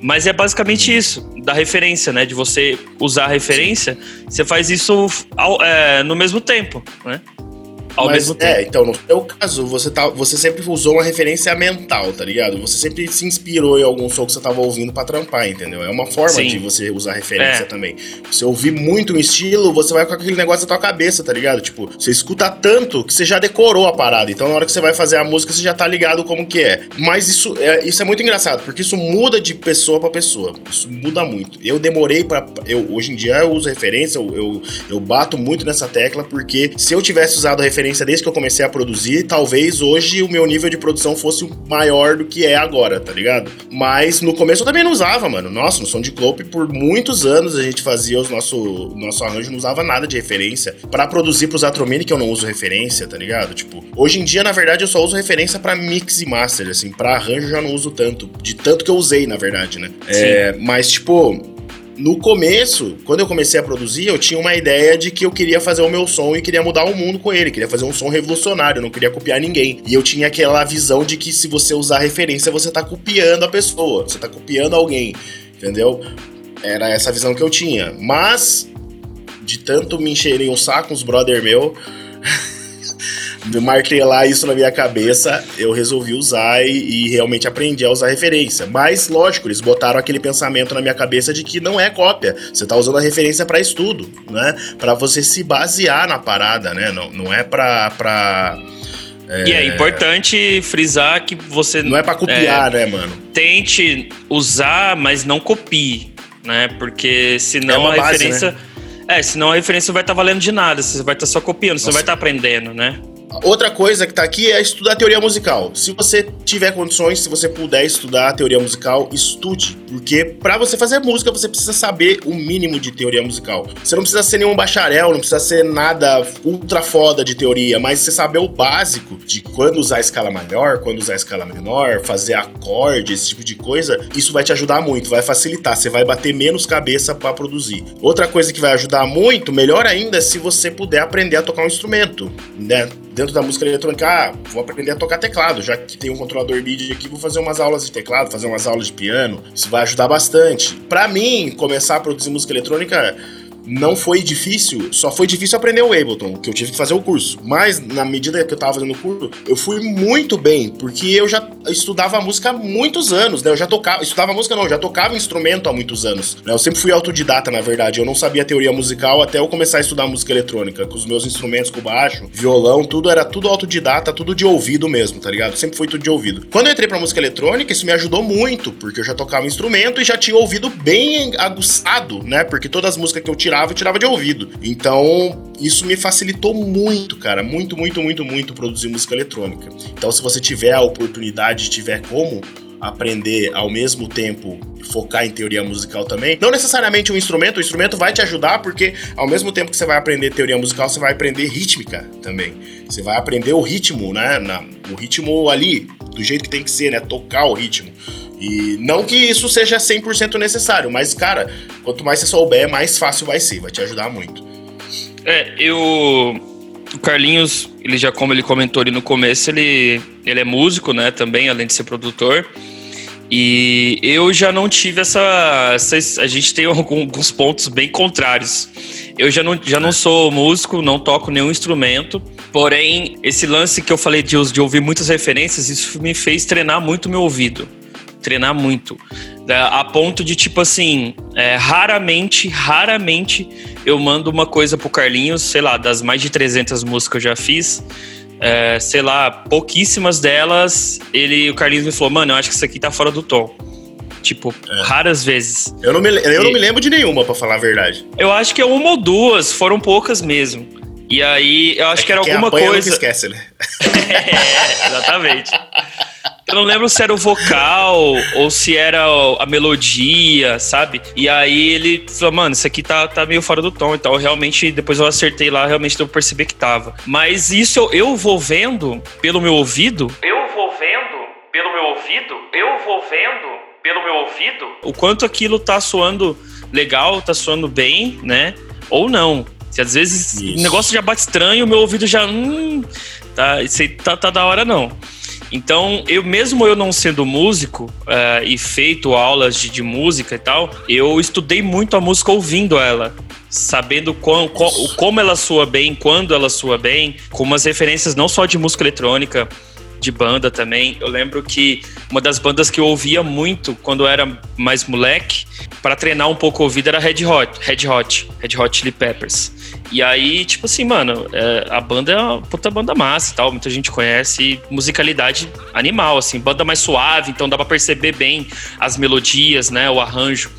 Mas é basicamente isso, da referência, né? De você usar a referência, você faz isso ao, é, no mesmo tempo, né? Ao Mas, mesmo tempo. É, então, no seu caso, você, tá, você sempre usou uma referência mental, tá ligado? Você sempre se inspirou em algum som que você tava ouvindo para trampar, entendeu? É uma forma Sim. de você usar referência é. também. Você ouvir muito um estilo, você vai com aquele negócio na tua cabeça, tá ligado? Tipo, você escuta tanto que você já decorou a parada. Então, na hora que você vai fazer a música, você já tá ligado como que é. Mas isso é, isso é muito engraçado, porque isso muda de pessoa para pessoa. Isso muda muito. Eu demorei para eu Hoje em dia eu uso referência, eu, eu, eu bato muito nessa tecla, porque se eu tivesse usado a referência referência desde que eu comecei a produzir. Talvez hoje o meu nível de produção fosse maior do que é agora, tá ligado? Mas no começo eu também não usava, mano. Nossa, no som de Clope, por muitos anos a gente fazia os nosso, nosso arranjo, não usava nada de referência. para produzir pros Atromini, que eu não uso referência, tá ligado? Tipo, hoje em dia, na verdade, eu só uso referência para mix e master, assim. Pra arranjo eu já não uso tanto. De tanto que eu usei, na verdade, né? É, mas, tipo, no começo, quando eu comecei a produzir, eu tinha uma ideia de que eu queria fazer o meu som e queria mudar o mundo com ele, queria fazer um som revolucionário, não queria copiar ninguém. E eu tinha aquela visão de que se você usar referência, você tá copiando a pessoa, você tá copiando alguém, entendeu? Era essa visão que eu tinha. Mas, de tanto me encherem um saco, uns brother meu. Lá isso na minha cabeça, eu resolvi usar e, e, realmente aprendi a usar referência. Mas, lógico, eles botaram aquele pensamento na minha cabeça de que não é cópia. Você tá usando a referência para estudo, né? Para você se basear na parada, né? Não, não é pra. pra é... E é importante frisar que você. Não é para copiar, é, né, mano? Tente usar, mas não copie, né? Porque senão é a base, referência. Né? É, senão a referência vai estar tá valendo de nada, você vai estar tá só copiando, Nossa. você vai estar tá aprendendo, né? Outra coisa que tá aqui é estudar teoria musical. Se você tiver condições, se você puder estudar teoria musical, estude. Porque para você fazer música, você precisa saber o mínimo de teoria musical. Você não precisa ser nenhum bacharel, não precisa ser nada ultra foda de teoria, mas você saber o básico de quando usar a escala maior, quando usar a escala menor, fazer acorde, esse tipo de coisa, isso vai te ajudar muito, vai facilitar. Você vai bater menos cabeça para produzir. Outra coisa que vai ajudar muito, melhor ainda, é se você puder aprender a tocar um instrumento, né? Dentro da música eletrônica, ah, vou aprender a tocar teclado, já que tem um controlador MIDI aqui, vou fazer umas aulas de teclado, fazer umas aulas de piano. Isso vai ajudar bastante. Para mim, começar a produzir música eletrônica não foi difícil, só foi difícil aprender o Ableton, que eu tive que fazer o curso. Mas na medida que eu tava fazendo o curso, eu fui muito bem, porque eu já estudava música há muitos anos, né? Eu já tocava, estudava música não, eu já tocava instrumento há muitos anos. Né? Eu sempre fui autodidata, na verdade. Eu não sabia teoria musical até eu começar a estudar música eletrônica, com os meus instrumentos, com baixo, violão, tudo era tudo autodidata, tudo de ouvido mesmo, tá ligado? Sempre foi tudo de ouvido. Quando eu entrei pra música eletrônica, isso me ajudou muito, porque eu já tocava instrumento e já tinha ouvido bem aguçado, né? Porque todas as músicas que eu tirava tirava, eu tirava de ouvido. Então, isso me facilitou muito, cara. Muito, muito, muito, muito produzir música eletrônica. Então, se você tiver a oportunidade, tiver como aprender ao mesmo tempo focar em teoria musical também. Não necessariamente um instrumento, o instrumento vai te ajudar porque ao mesmo tempo que você vai aprender teoria musical, você vai aprender rítmica também. Você vai aprender o ritmo, né? Na, o ritmo ali, do jeito que tem que ser, né? Tocar o ritmo. E não que isso seja 100% necessário, mas, cara, quanto mais você souber, mais fácil vai ser, vai te ajudar muito. É, eu. O Carlinhos, ele já, como ele comentou ali no começo, ele, ele é músico, né, também, além de ser produtor. E eu já não tive essa. essa a gente tem *laughs* alguns pontos bem contrários. Eu já não, já não sou músico, não toco nenhum instrumento. Porém, esse lance que eu falei de, de ouvir muitas referências, isso me fez treinar muito meu ouvido treinar muito. A ponto de, tipo assim, é, raramente, raramente eu mando uma coisa pro Carlinhos, sei lá, das mais de 300 músicas que eu já fiz, é, sei lá, pouquíssimas delas, ele, o Carlinhos me falou, mano, eu acho que isso aqui tá fora do tom. Tipo, é. raras vezes. Eu, não me, eu e, não me lembro de nenhuma, para falar a verdade. Eu acho que é uma ou duas, foram poucas mesmo. E aí, eu acho é que era alguma coisa. Não esquece, né? *laughs* é, exatamente. *laughs* Eu não lembro se era o vocal ou se era a melodia, sabe? E aí ele falou, mano, isso aqui tá, tá meio fora do tom. Então, realmente, depois eu acertei lá, realmente deu pra perceber que tava. Mas isso eu, eu vou vendo pelo meu ouvido. Eu vou vendo pelo meu ouvido. Eu vou vendo pelo meu ouvido. O quanto aquilo tá soando legal, tá soando bem, né? Ou não. Se às vezes isso. o negócio já bate estranho, o meu ouvido já. Hum, tá, isso aí tá, tá da hora não. Então, eu mesmo eu não sendo músico uh, e feito aulas de, de, música e tal, eu estudei muito a música ouvindo ela. Sabendo com, com, como ela soa bem, quando ela soa bem, com umas referências não só de música eletrônica, de banda também. Eu lembro que uma das bandas que eu ouvia muito quando eu era mais moleque, para treinar um pouco o ouvido, era Red Hot, Red Hot, Red Hot Chili Peppers. E aí, tipo assim, mano, é, a banda é uma puta banda massa e tal, muita gente conhece, musicalidade animal, assim, banda mais suave, então dá pra perceber bem as melodias, né, o arranjo.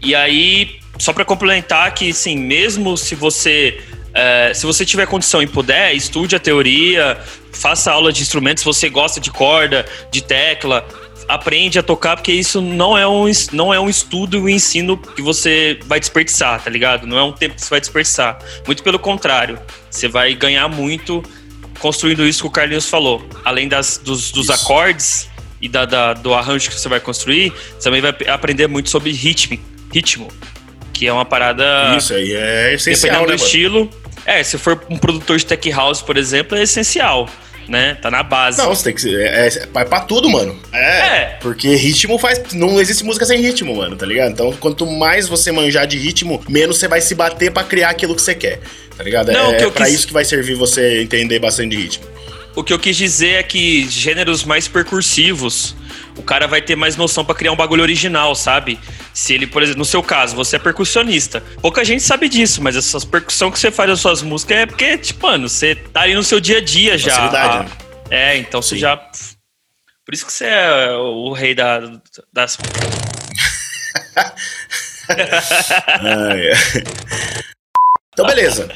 E aí, só para complementar que, assim, mesmo se você é, se você tiver condição e puder, estude a teoria, faça aula de instrumentos, se você gosta de corda, de tecla, aprende a tocar, porque isso não é um, não é um estudo e um ensino que você vai desperdiçar, tá ligado? Não é um tempo que você vai desperdiçar. Muito pelo contrário, você vai ganhar muito construindo isso que o Carlinhos falou. Além das, dos, dos acordes e da, da, do arranjo que você vai construir, você também vai aprender muito sobre ritmo, ritmo que é uma parada. Isso aí é essencial. Dependendo né, do estilo. É, se for um produtor de tech house, por exemplo, é essencial né? Tá na base. Não, você tem que. É, é, é pra tudo, mano. É, é. Porque ritmo faz. Não existe música sem ritmo, mano, tá ligado? Então, quanto mais você manjar de ritmo, menos você vai se bater para criar aquilo que você quer. Tá ligado? Não, é, é pra quis... isso que vai servir você entender bastante de ritmo. O que eu quis dizer é que gêneros mais percursivos, o cara vai ter mais noção para criar um bagulho original, sabe? Se ele, por exemplo, no seu caso, você é percussionista. Pouca gente sabe disso, mas essas percussão que você faz nas suas músicas é porque, tipo, mano, você tá ali no seu dia a dia já. Facilidade, ah, né? É, então Sim. você já. Por isso que você é o rei da, das. *laughs* então, beleza.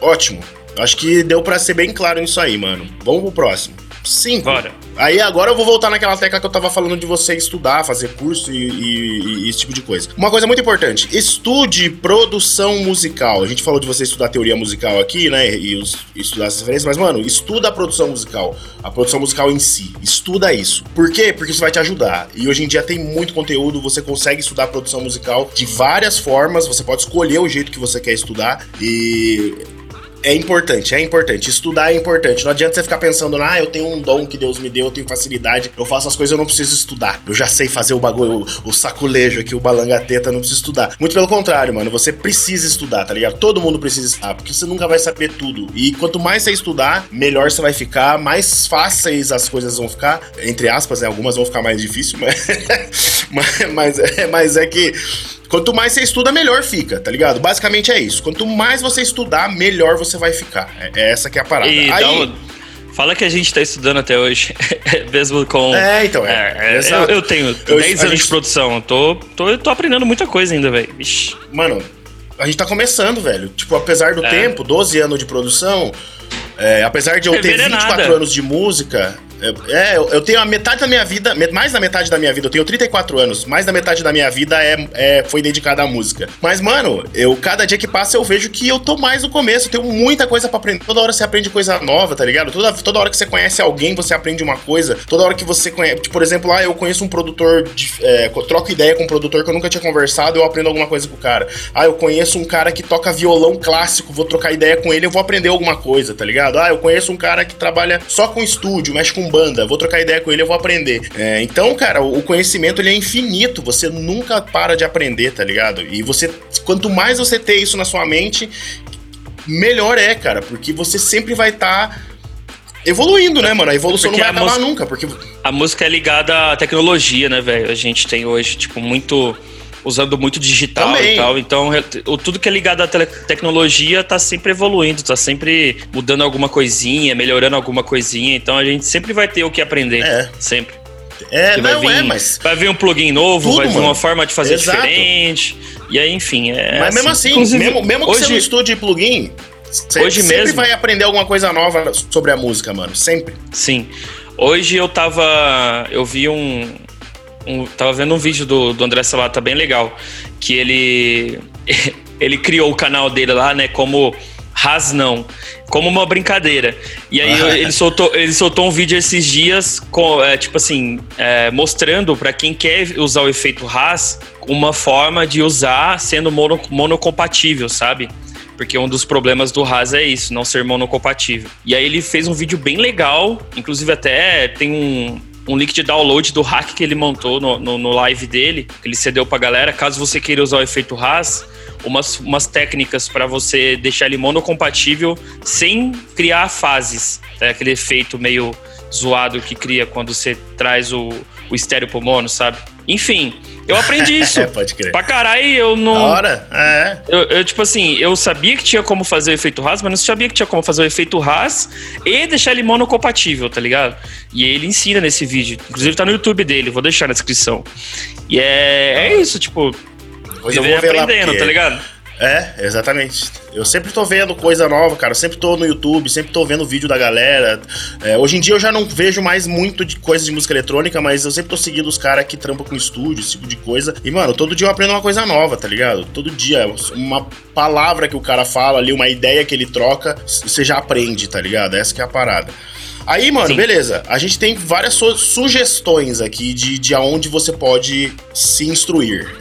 Ótimo. Acho que deu para ser bem claro nisso aí, mano. Vamos pro próximo. Cinco. Bora. Aí agora eu vou voltar naquela tecla que eu tava falando de você estudar, fazer curso e, e, e, esse tipo de coisa. Uma coisa muito importante: estude produção musical. A gente falou de você estudar teoria musical aqui, né? E os, estudar as referências, mas, mano, estuda a produção musical. A produção musical em si. Estuda isso. Por quê? Porque isso vai te ajudar. E hoje em dia tem muito conteúdo, você consegue estudar produção musical de várias formas. Você pode escolher o jeito que você quer estudar. E é importante, é importante. Estudar é importante. Não adianta você ficar pensando, ah, eu tenho um dom que Deus me deu, eu tenho facilidade, eu faço as coisas, eu não preciso estudar. Eu já sei fazer o bagulho, o, o saculejo aqui, o balangateta, não preciso estudar. Muito pelo contrário, mano, você precisa estudar, tá ligado? Todo mundo precisa estudar, porque você nunca vai saber tudo. E quanto mais você estudar, melhor você vai ficar, mais fáceis as coisas vão ficar. Entre aspas, né? Algumas vão ficar mais difíceis, mas, *laughs* mas, mas, é, mas é que Quanto mais você estuda, melhor fica, tá ligado? Basicamente é isso. Quanto mais você estudar, melhor você vai ficar. É, é essa que é a parada. E Aí, Fala que a gente tá estudando até hoje, *laughs* mesmo com... É, então, é. é, é eu, eu, tenho 10 anos gente... de produção, tô, tô, tô aprendendo muita coisa ainda, velho. Mano, a gente tá começando, velho. Tipo, apesar do é. tempo, 12 anos de produção, é, apesar de eu ter 24 anos de música, é, eu tenho a metade da minha vida, mais da metade da minha vida, eu tenho 34 anos, mais da metade da minha vida é, é, foi dedicada à música. Mas, mano, eu cada dia que passa eu vejo que eu tô mais no começo, tenho muita coisa para aprender. Toda hora você aprende coisa nova, tá ligado? Toda, toda hora que você conhece alguém, você aprende uma coisa. Toda hora que você conhece, tipo, por exemplo, ah, eu conheço um produtor, de, é, troco ideia com um produtor que eu nunca tinha conversado, eu aprendo alguma coisa com o cara. Ah, eu conheço um cara que toca violão clássico, vou trocar ideia com ele, eu vou aprender alguma coisa, tá ligado? Ah, eu conheço um cara que trabalha só com estúdio, mexe com banda, vou trocar ideia com ele, eu vou aprender. É, então, cara, o conhecimento ele é infinito, você nunca para de aprender, tá ligado? E você, quanto mais você ter isso na sua mente, melhor é, cara, porque você sempre vai estar. Tá evoluindo, né, mano? A evolução porque não vai acabar música, nunca, porque... A música é ligada à tecnologia, né, velho? A gente tem hoje, tipo, muito usando muito digital Também. e tal. Então, tudo que é ligado à tecnologia tá sempre evoluindo, tá sempre mudando alguma coisinha, melhorando alguma coisinha. Então, a gente sempre vai ter o que aprender. É. Sempre. É, vai não vir, é, mas. Vai vir um plugin novo, tudo, vai vir mano. uma forma de fazer Exato. diferente. E aí, enfim. É mas mesmo assim, assim mesmo, mesmo que hoje, você não estude plugin, você hoje sempre mesmo, vai aprender alguma coisa nova sobre a música, mano. Sempre. Sim. Hoje eu tava. Eu vi um, um, tava vendo um vídeo do, do André Salata bem legal, que ele *laughs* ele criou o canal dele lá, né, como Rasnão, como uma brincadeira. E aí ah. ele, *laughs* soltou, ele soltou um vídeo esses dias, com, é, tipo assim, é, mostrando para quem quer usar o efeito Ras uma forma de usar sendo mono, monocompatível, sabe? Porque um dos problemas do Haas é isso, não ser monocompatível. E aí ele fez um vídeo bem legal, inclusive até tem um, um link de download do hack que ele montou no, no, no live dele, que ele cedeu pra galera. Caso você queira usar o efeito Haas, umas, umas técnicas para você deixar ele monocompatível sem criar fases. É aquele efeito meio zoado que cria quando você traz o, o estéreo pro mono, sabe? Enfim, eu aprendi *laughs* isso. É, pode crer. Pra caralho, eu não. Da hora? É. Eu, eu, tipo assim, eu sabia que tinha como fazer o efeito RAS, mas não sabia que tinha como fazer o efeito RAS e deixar ele monocompatível, tá ligado? E ele ensina nesse vídeo. Inclusive tá no YouTube dele, vou deixar na descrição. E é, é isso, tipo. Eu vou ver lá, aprendendo, porque- tá ligado? É, exatamente. Eu sempre tô vendo coisa nova, cara. Eu sempre tô no YouTube, sempre tô vendo vídeo da galera. É, hoje em dia eu já não vejo mais muito de coisa de música eletrônica, mas eu sempre tô seguindo os caras que trampam com estúdio, esse tipo de coisa. E, mano, todo dia eu aprendo uma coisa nova, tá ligado? Todo dia. Uma palavra que o cara fala ali, uma ideia que ele troca, você já aprende, tá ligado? Essa que é a parada. Aí, mano, Sim. beleza. A gente tem várias su- sugestões aqui de, de aonde você pode se instruir.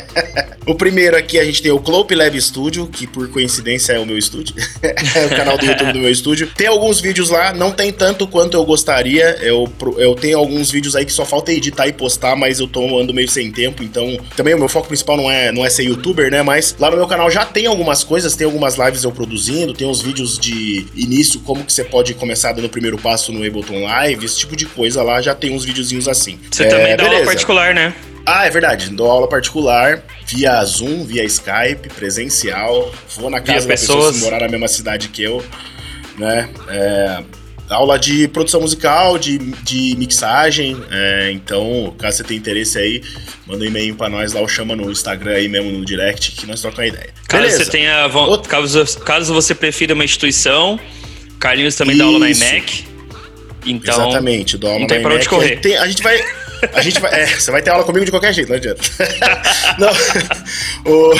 *laughs* o primeiro aqui a gente tem o Clope Lab Studio, que por coincidência é o meu estúdio. *laughs* é o canal do YouTube do meu estúdio. Tem alguns vídeos lá, não tem tanto quanto eu gostaria. Eu, eu tenho alguns vídeos aí que só falta editar e postar, mas eu tô ando meio sem tempo, então também o meu foco principal não é, não é ser youtuber, né? Mas lá no meu canal já tem algumas coisas, tem algumas lives eu produzindo, tem uns vídeos de início, como que você pode começar dando o primeiro passo no Ableton Live, esse tipo de coisa lá, já tem uns videozinhos assim. Você É, também dá aula beleza. particular, né? Ah, é verdade. Dou aula particular via Zoom, via Skype, presencial. Vou na casa da pessoa pessoas. se morar na mesma cidade que eu, né? É, aula de produção musical, de, de mixagem. é, então, caso você tenha interesse aí, manda um e-mail pra nós lá, ou chama no Instagram aí mesmo no direct que nós trocamos ideia. Caso Beleza. você tenha. Caso, caso você prefira uma instituição, Carlinhos também dá aula na Isso. IMEC. Então. Exatamente, dou aula não tem pra onde correr. A gente, tem- a gente vai. A gente vai. É, você vai ter aula comigo de qualquer jeito, não adianta. *laughs* não. *laughs* O-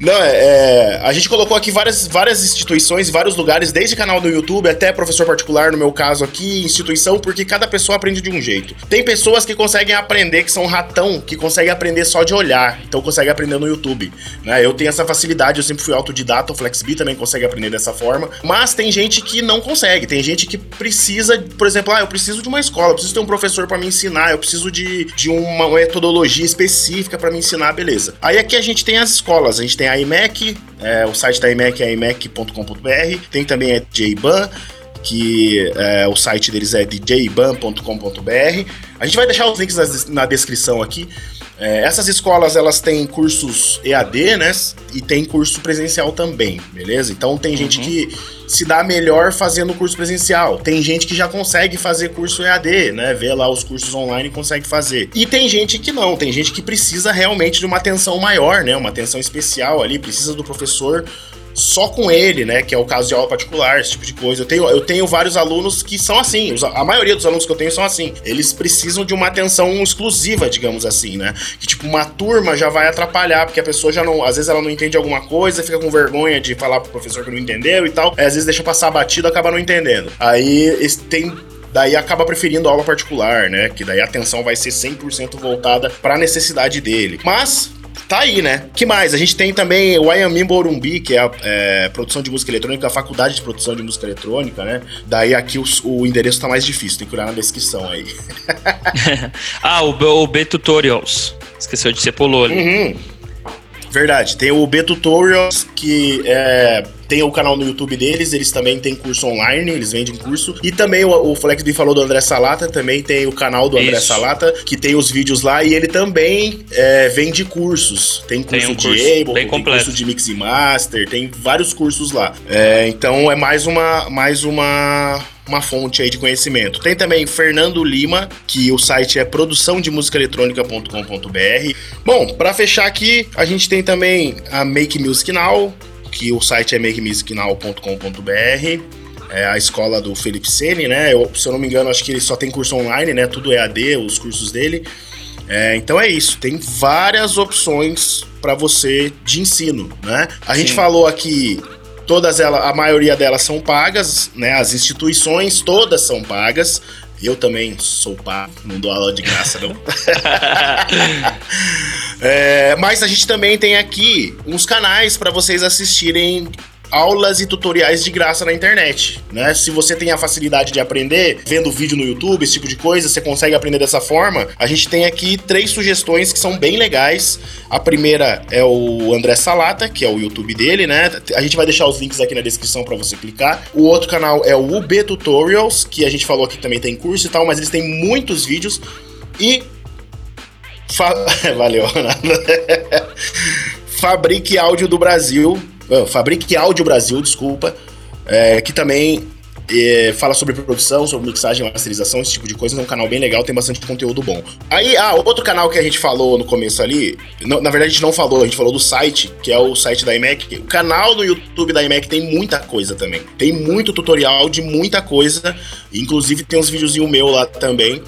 Não, é, é, A gente colocou aqui várias, várias instituições, vários lugares, desde canal do YouTube até professor particular, no meu caso aqui, instituição, porque cada pessoa aprende de um jeito. Tem pessoas que conseguem aprender, que são ratão, que conseguem aprender só de olhar, então conseguem aprender no YouTube. Né? Eu tenho essa facilidade, eu sempre fui autodidata, o FlexB também consegue aprender dessa forma, mas tem gente que não consegue, tem gente que precisa, por exemplo, ah, eu preciso de uma escola, eu preciso ter um professor para me ensinar, eu preciso de, de uma metodologia específica para me ensinar, beleza. Aí aqui a gente tem as escolas, a gente tem a IMEC, é, o site da IMEC é imec.com.br, tem também a JBAN, que é, o site deles é djban.com.br. A gente vai deixar os links na descrição aqui. É, essas escolas elas têm cursos EAD, né? E tem curso presencial também, beleza? Então tem gente que se dá melhor fazendo curso presencial. Tem gente que já consegue fazer curso EAD, né? Vê lá os cursos online e consegue fazer. E tem gente que não, tem gente que precisa realmente de uma atenção maior, né? Uma atenção especial ali, precisa do professor só com ele, né? Que é o caso de aula particular, esse tipo de coisa. Eu tenho, eu tenho vários alunos que são assim. a maioria dos alunos que eu tenho são assim. Eles precisam de uma atenção exclusiva, digamos assim, né? Que tipo, uma turma já vai atrapalhar, porque a pessoa já não. Às vezes ela não entende alguma coisa, fica com vergonha de falar pro professor que não entendeu e tal. Aí, às vezes deixa passar batido acaba não entendendo. Aí tem daí acaba preferindo aula particular, né? Que daí a atenção vai ser 100% voltada para a necessidade dele. Mas Tá aí, né? que mais? A gente tem também o Ayamim Borumbi, que é a é, produção de música eletrônica, a faculdade de produção de música eletrônica, né? Daí aqui os- o, endereço tá mais difícil, tem que olhar na descrição aí. *laughs* ah, o, o B Tutorials. Esqueceu de ser pulou ali. Uhum. Verdade. Tem o B Tutorials, que é, tem o canal no YouTube deles, eles também têm curso online, eles vendem curso. E também o, o FlexB falou do André Salata, também tem o canal do André Isso. Salata, que tem os vídeos lá, e ele também é, vende cursos. Tem curso um de curso bem tem completo. curso de Mix e Master, tem vários cursos lá. É, então é mais uma, mais uma, uma fonte aí de conhecimento. Tem também Fernando Lima, que o site é produçãodemusicaletrônica.com.br. Bom, para fechar aqui, a gente tem também a Make Music Now, que o site é makemusicnow.com.br. É a escola do Felipe Sene, né? Eu, se eu não me engano, acho que ele só tem curso online, né? Tudo EAD, os cursos dele. É, então é isso, tem várias opções para você de ensino, né? A gente Sim. falou aqui todas elas, a maioria delas são pagas, né? As instituições todas são pagas, Eu também sou pago, não dou aula de graça, não. *laughs* é, mas a gente também tem aqui uns canais para vocês assistirem aulas e tutoriais de graça na internet, né? Se você tem a facilidade de aprender vendo vídeo no YouTube, esse tipo de coisa, você consegue aprender dessa forma. A gente tem aqui três sugestões que são bem legais. A primeira é o André Salata, que é o YouTube dele, né? A gente vai deixar os links aqui na descrição para você clicar. O outro canal é o UB Tutorials, que a gente falou aqui também tem curso e tal, mas eles têm muitos vídeos e Fa... *laughs* Valeu, Ronaldo. *laughs* Fabrique Áudio do Brasil uh, Fabrique Áudio Brasil, desculpa, é, que também é, fala sobre produção, sobre mixagem, masterização, esse tipo de coisa. É um canal bem legal, tem bastante conteúdo bom. Aí, ah, outro canal que a gente falou no começo ali, não, na verdade a gente não falou, a gente falou do site, que é o site da IMEC. O canal do YouTube da IMEC tem muita coisa também. Tem muito tutorial de muita coisa, inclusive tem uns videozinhos meu lá também.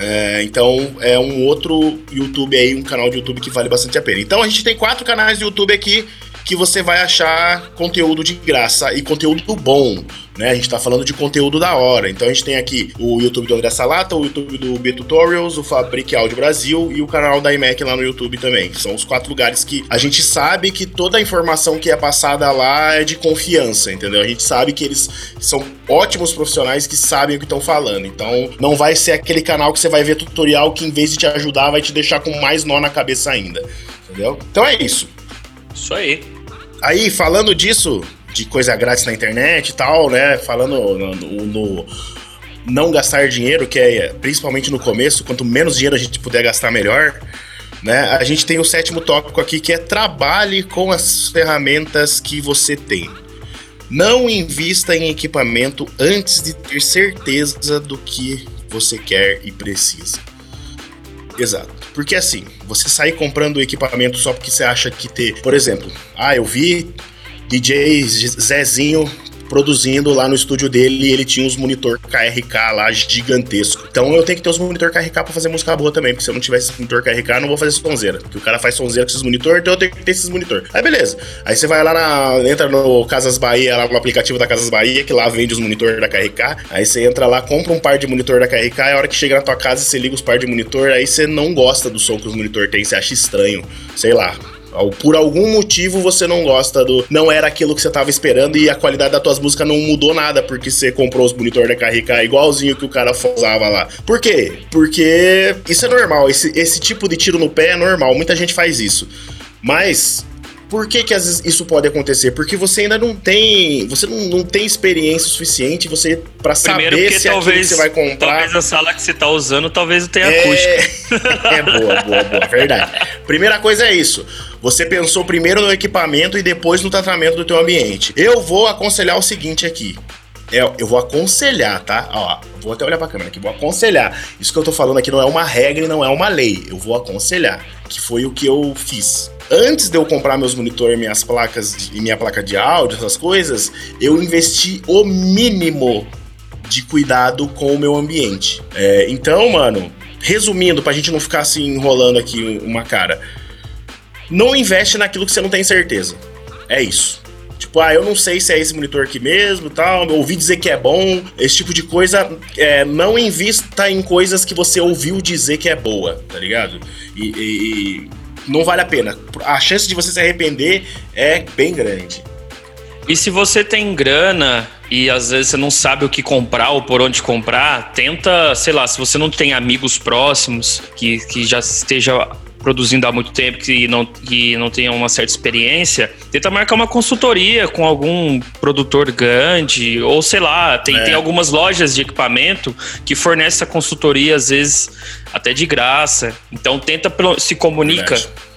É, então é um outro YouTube aí, um canal de YouTube que vale bastante a pena. Então a gente tem quatro canais de YouTube aqui que você vai achar conteúdo de graça e conteúdo bom. Né? A gente está falando de conteúdo da hora. Então a gente tem aqui o YouTube do André Salata, o YouTube do B Tutorials, o Fabric Áudio Brasil e o canal da iMac lá no YouTube também. São os quatro lugares que a gente sabe que toda a informação que é passada lá é de confiança, entendeu? A gente sabe que eles são ótimos profissionais que sabem o que estão falando. Então não vai ser aquele canal que você vai ver tutorial que em vez de te ajudar vai te deixar com mais nó na cabeça ainda. Entendeu? Então é isso. Isso aí. Aí, falando disso, de coisa grátis na internet e tal, né? Falando no, no, no, não gastar dinheiro, que é principalmente no começo, quanto menos dinheiro a gente puder gastar, melhor. Né? A gente tem o sétimo tópico aqui que é trabalhe com as ferramentas que você tem. Não invista em equipamento antes de ter certeza do que você quer e precisa. Exato. Porque assim, você sair comprando equipamento só porque você acha que ter. Por exemplo, ah, eu vi DJ Zezinho produzindo lá no estúdio dele ele tinha uns monitor KRK lá gigantesco. Então eu tenho que ter os monitor KRK pra fazer música boa também, porque se eu não tivesse esse monitor KRK, eu não vou fazer sonzeira. Porque o cara faz sonzeira com esses monitor, então eu tenho que ter esses monitor. Aí beleza. Aí você vai lá na. entra no Casas Bahia, lá no aplicativo da Casas Bahia, que lá vende os monitor da KRK. Aí você entra lá, compra um par de monitor da KRK, e a hora que chega na tua casa você liga os par de monitor, aí você não gosta do som que os monitor tem, você acha estranho. Sei lá por algum motivo você não gosta do. Não era aquilo que você tava esperando e a qualidade das tuas músicas não mudou nada porque você comprou os monitor da KRK igualzinho que o cara usava lá. Por quê? Porque isso é normal. Esse, esse tipo de tiro no pé é normal. Muita gente faz isso. Mas por que, que às vezes isso pode acontecer? Porque você ainda não tem. Você não, não tem experiência suficiente você para saber se talvez, aquilo que você vai comprar. Talvez a sala que você tá usando, talvez tenha é... acústica. *laughs* é boa, boa, boa. Verdade. Primeira coisa é isso. Você pensou primeiro no equipamento e depois no tratamento do teu ambiente. Eu vou aconselhar o seguinte aqui. É, eu vou aconselhar, tá? Ó, vou até olhar pra câmera aqui, vou aconselhar. Isso que eu tô falando aqui não é uma regra e não é uma lei. Eu vou aconselhar, que foi o que eu fiz. Antes de eu comprar meus monitores, minhas placas e minha placa de áudio, essas coisas, eu investi o mínimo de cuidado com o meu ambiente. É, então, mano, resumindo, pra gente não ficar assim enrolando aqui uma cara não investe naquilo que você não tem certeza. É isso. Tipo, ah, eu não sei se é esse monitor aqui mesmo tal. Ouvi dizer que é bom. Esse tipo de coisa. É, não invista em coisas que você ouviu dizer que é boa, tá ligado? E, e, e não vale a pena. A chance de você se arrepender é bem grande. E se você tem grana e às vezes você não sabe o que comprar ou por onde comprar, tenta, sei lá, se você não tem amigos próximos que, que já esteja produzindo há muito tempo que não, que não tenha uma certa experiência, tenta marcar uma consultoria com algum produtor grande, ou sei lá, tem, é. tem algumas lojas de equipamento que fornecem essa consultoria, às vezes até de graça. Então tenta se comunica. Verdade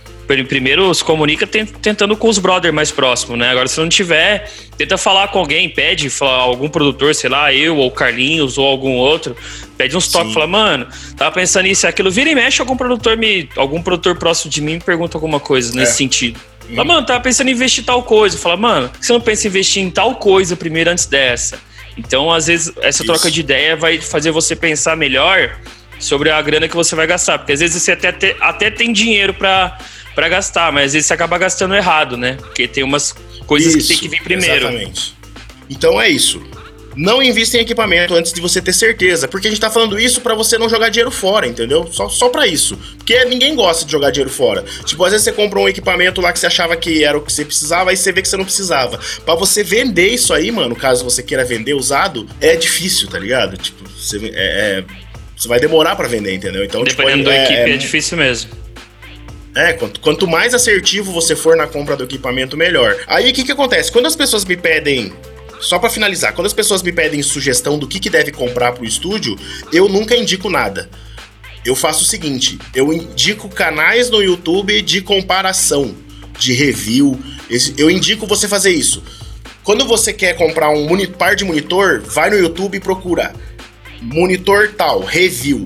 primeiro se comunica tentando com os brothers mais próximos, né? Agora, se não tiver, tenta falar com alguém, pede, fala, algum produtor, sei lá, eu ou Carlinhos ou algum outro, pede uns toques, fala, mano, tava pensando nisso e aquilo, vira e mexe, algum produtor me, algum produtor próximo de mim me pergunta alguma coisa nesse é. sentido. Fala, mano, tava pensando em investir tal coisa. Fala, mano, por que você não pensa em investir em tal coisa primeiro antes dessa? Então, às vezes, essa Isso. troca de ideia vai fazer você pensar melhor sobre a grana que você vai gastar. Porque às vezes você até, até tem dinheiro para para gastar, mas às vezes você acaba gastando errado, né? Porque tem umas coisas isso, que tem que vir primeiro. Exatamente. Então é isso. Não invista em equipamento antes de você ter certeza. Porque a gente tá falando isso para você não jogar dinheiro fora, entendeu? Só, só para isso. Porque ninguém gosta de jogar dinheiro fora. Tipo, às vezes você compra um equipamento lá que você achava que era o que você precisava, aí você vê que você não precisava. Para você vender isso aí, mano, caso você queira vender usado, é difícil, tá ligado? Tipo, você, é, é, você vai demorar para vender, entendeu? Então, Dependendo tipo, da é, equipe, é, é difícil mesmo. é, quanto, quanto mais assertivo você for na compra do equipamento, melhor. Aí o que, que acontece? Quando as pessoas me pedem. Só pra finalizar, quando as pessoas me pedem sugestão do que, que deve comprar pro estúdio, eu nunca indico nada. Eu faço o seguinte: eu indico canais no YouTube de comparação, de review. Eu indico você fazer isso. Quando você quer comprar um par de monitor, vai no YouTube e procura monitor tal, review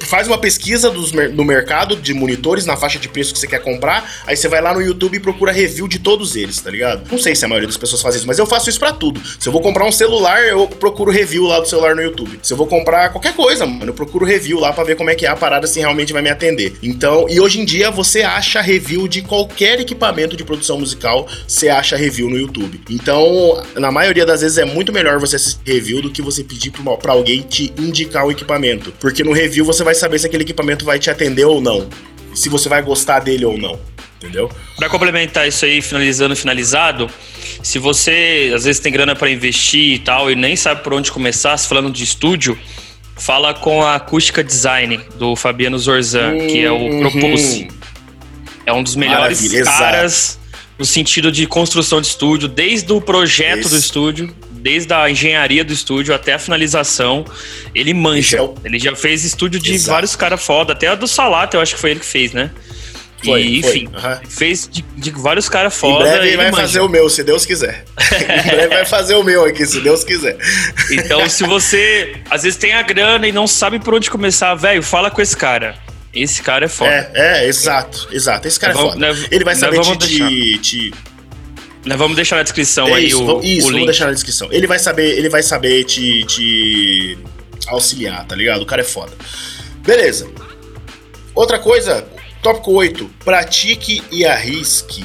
faz uma pesquisa dos no mercado de monitores na faixa de preço que você quer comprar, aí você vai lá no YouTube e procura review de todos eles, tá ligado? Não sei se a maioria das pessoas faz isso, mas eu faço isso pra tudo. Se eu vou comprar um celular, eu procuro review lá do celular no YouTube. Se eu vou comprar qualquer coisa, mano, eu procuro review lá pra ver como é que é a parada se realmente vai me atender. Então, e hoje em dia você acha review de qualquer equipamento de produção musical, você acha review no YouTube. Então, na maioria das vezes é muito melhor você assistir review do que você pedir pra alguém te indicar o equipamento, porque no review você vai saber se aquele equipamento vai te atender ou não, se você vai gostar dele ou não, entendeu? Pra complementar isso aí, finalizando, finalizado, se você às vezes tem grana pra investir e tal e nem sabe por onde começar, se falando de estúdio, fala com a Acústica Design do Fabiano Zorzan, que é o Uhum. Propulse. É um dos melhores Maravilha, exato. caras no sentido de construção de estúdio, desde o projeto Esse- do estúdio, desde a engenharia do estúdio até a finalização. Ele manja. É Ele já fez estúdio de Exato. vários caras foda, até a do Salato, eu acho que foi ele que fez, né? Foi, e, foi, enfim, aham. fez de, de vários caras Em foda. breve ele vai manja. fazer o meu, se Deus quiser. *laughs* em breve vai fazer o meu aqui, se Deus quiser. Então, se você às vezes tem a grana e não sabe por onde começar, velho, fala com esse cara. Esse cara é foda. É, é, exato, exato. Esse cara é vamos- foda. Ele vai saber te, te, te- Nós vamos deixar na descrição É aí isso, o, isso, o vamos deixar na descrição. Ele vai saber, ele vai saber te, te auxiliar, tá ligado? O cara é foda. Beleza. Outra coisa, tópico 8. Pratique e arrisque.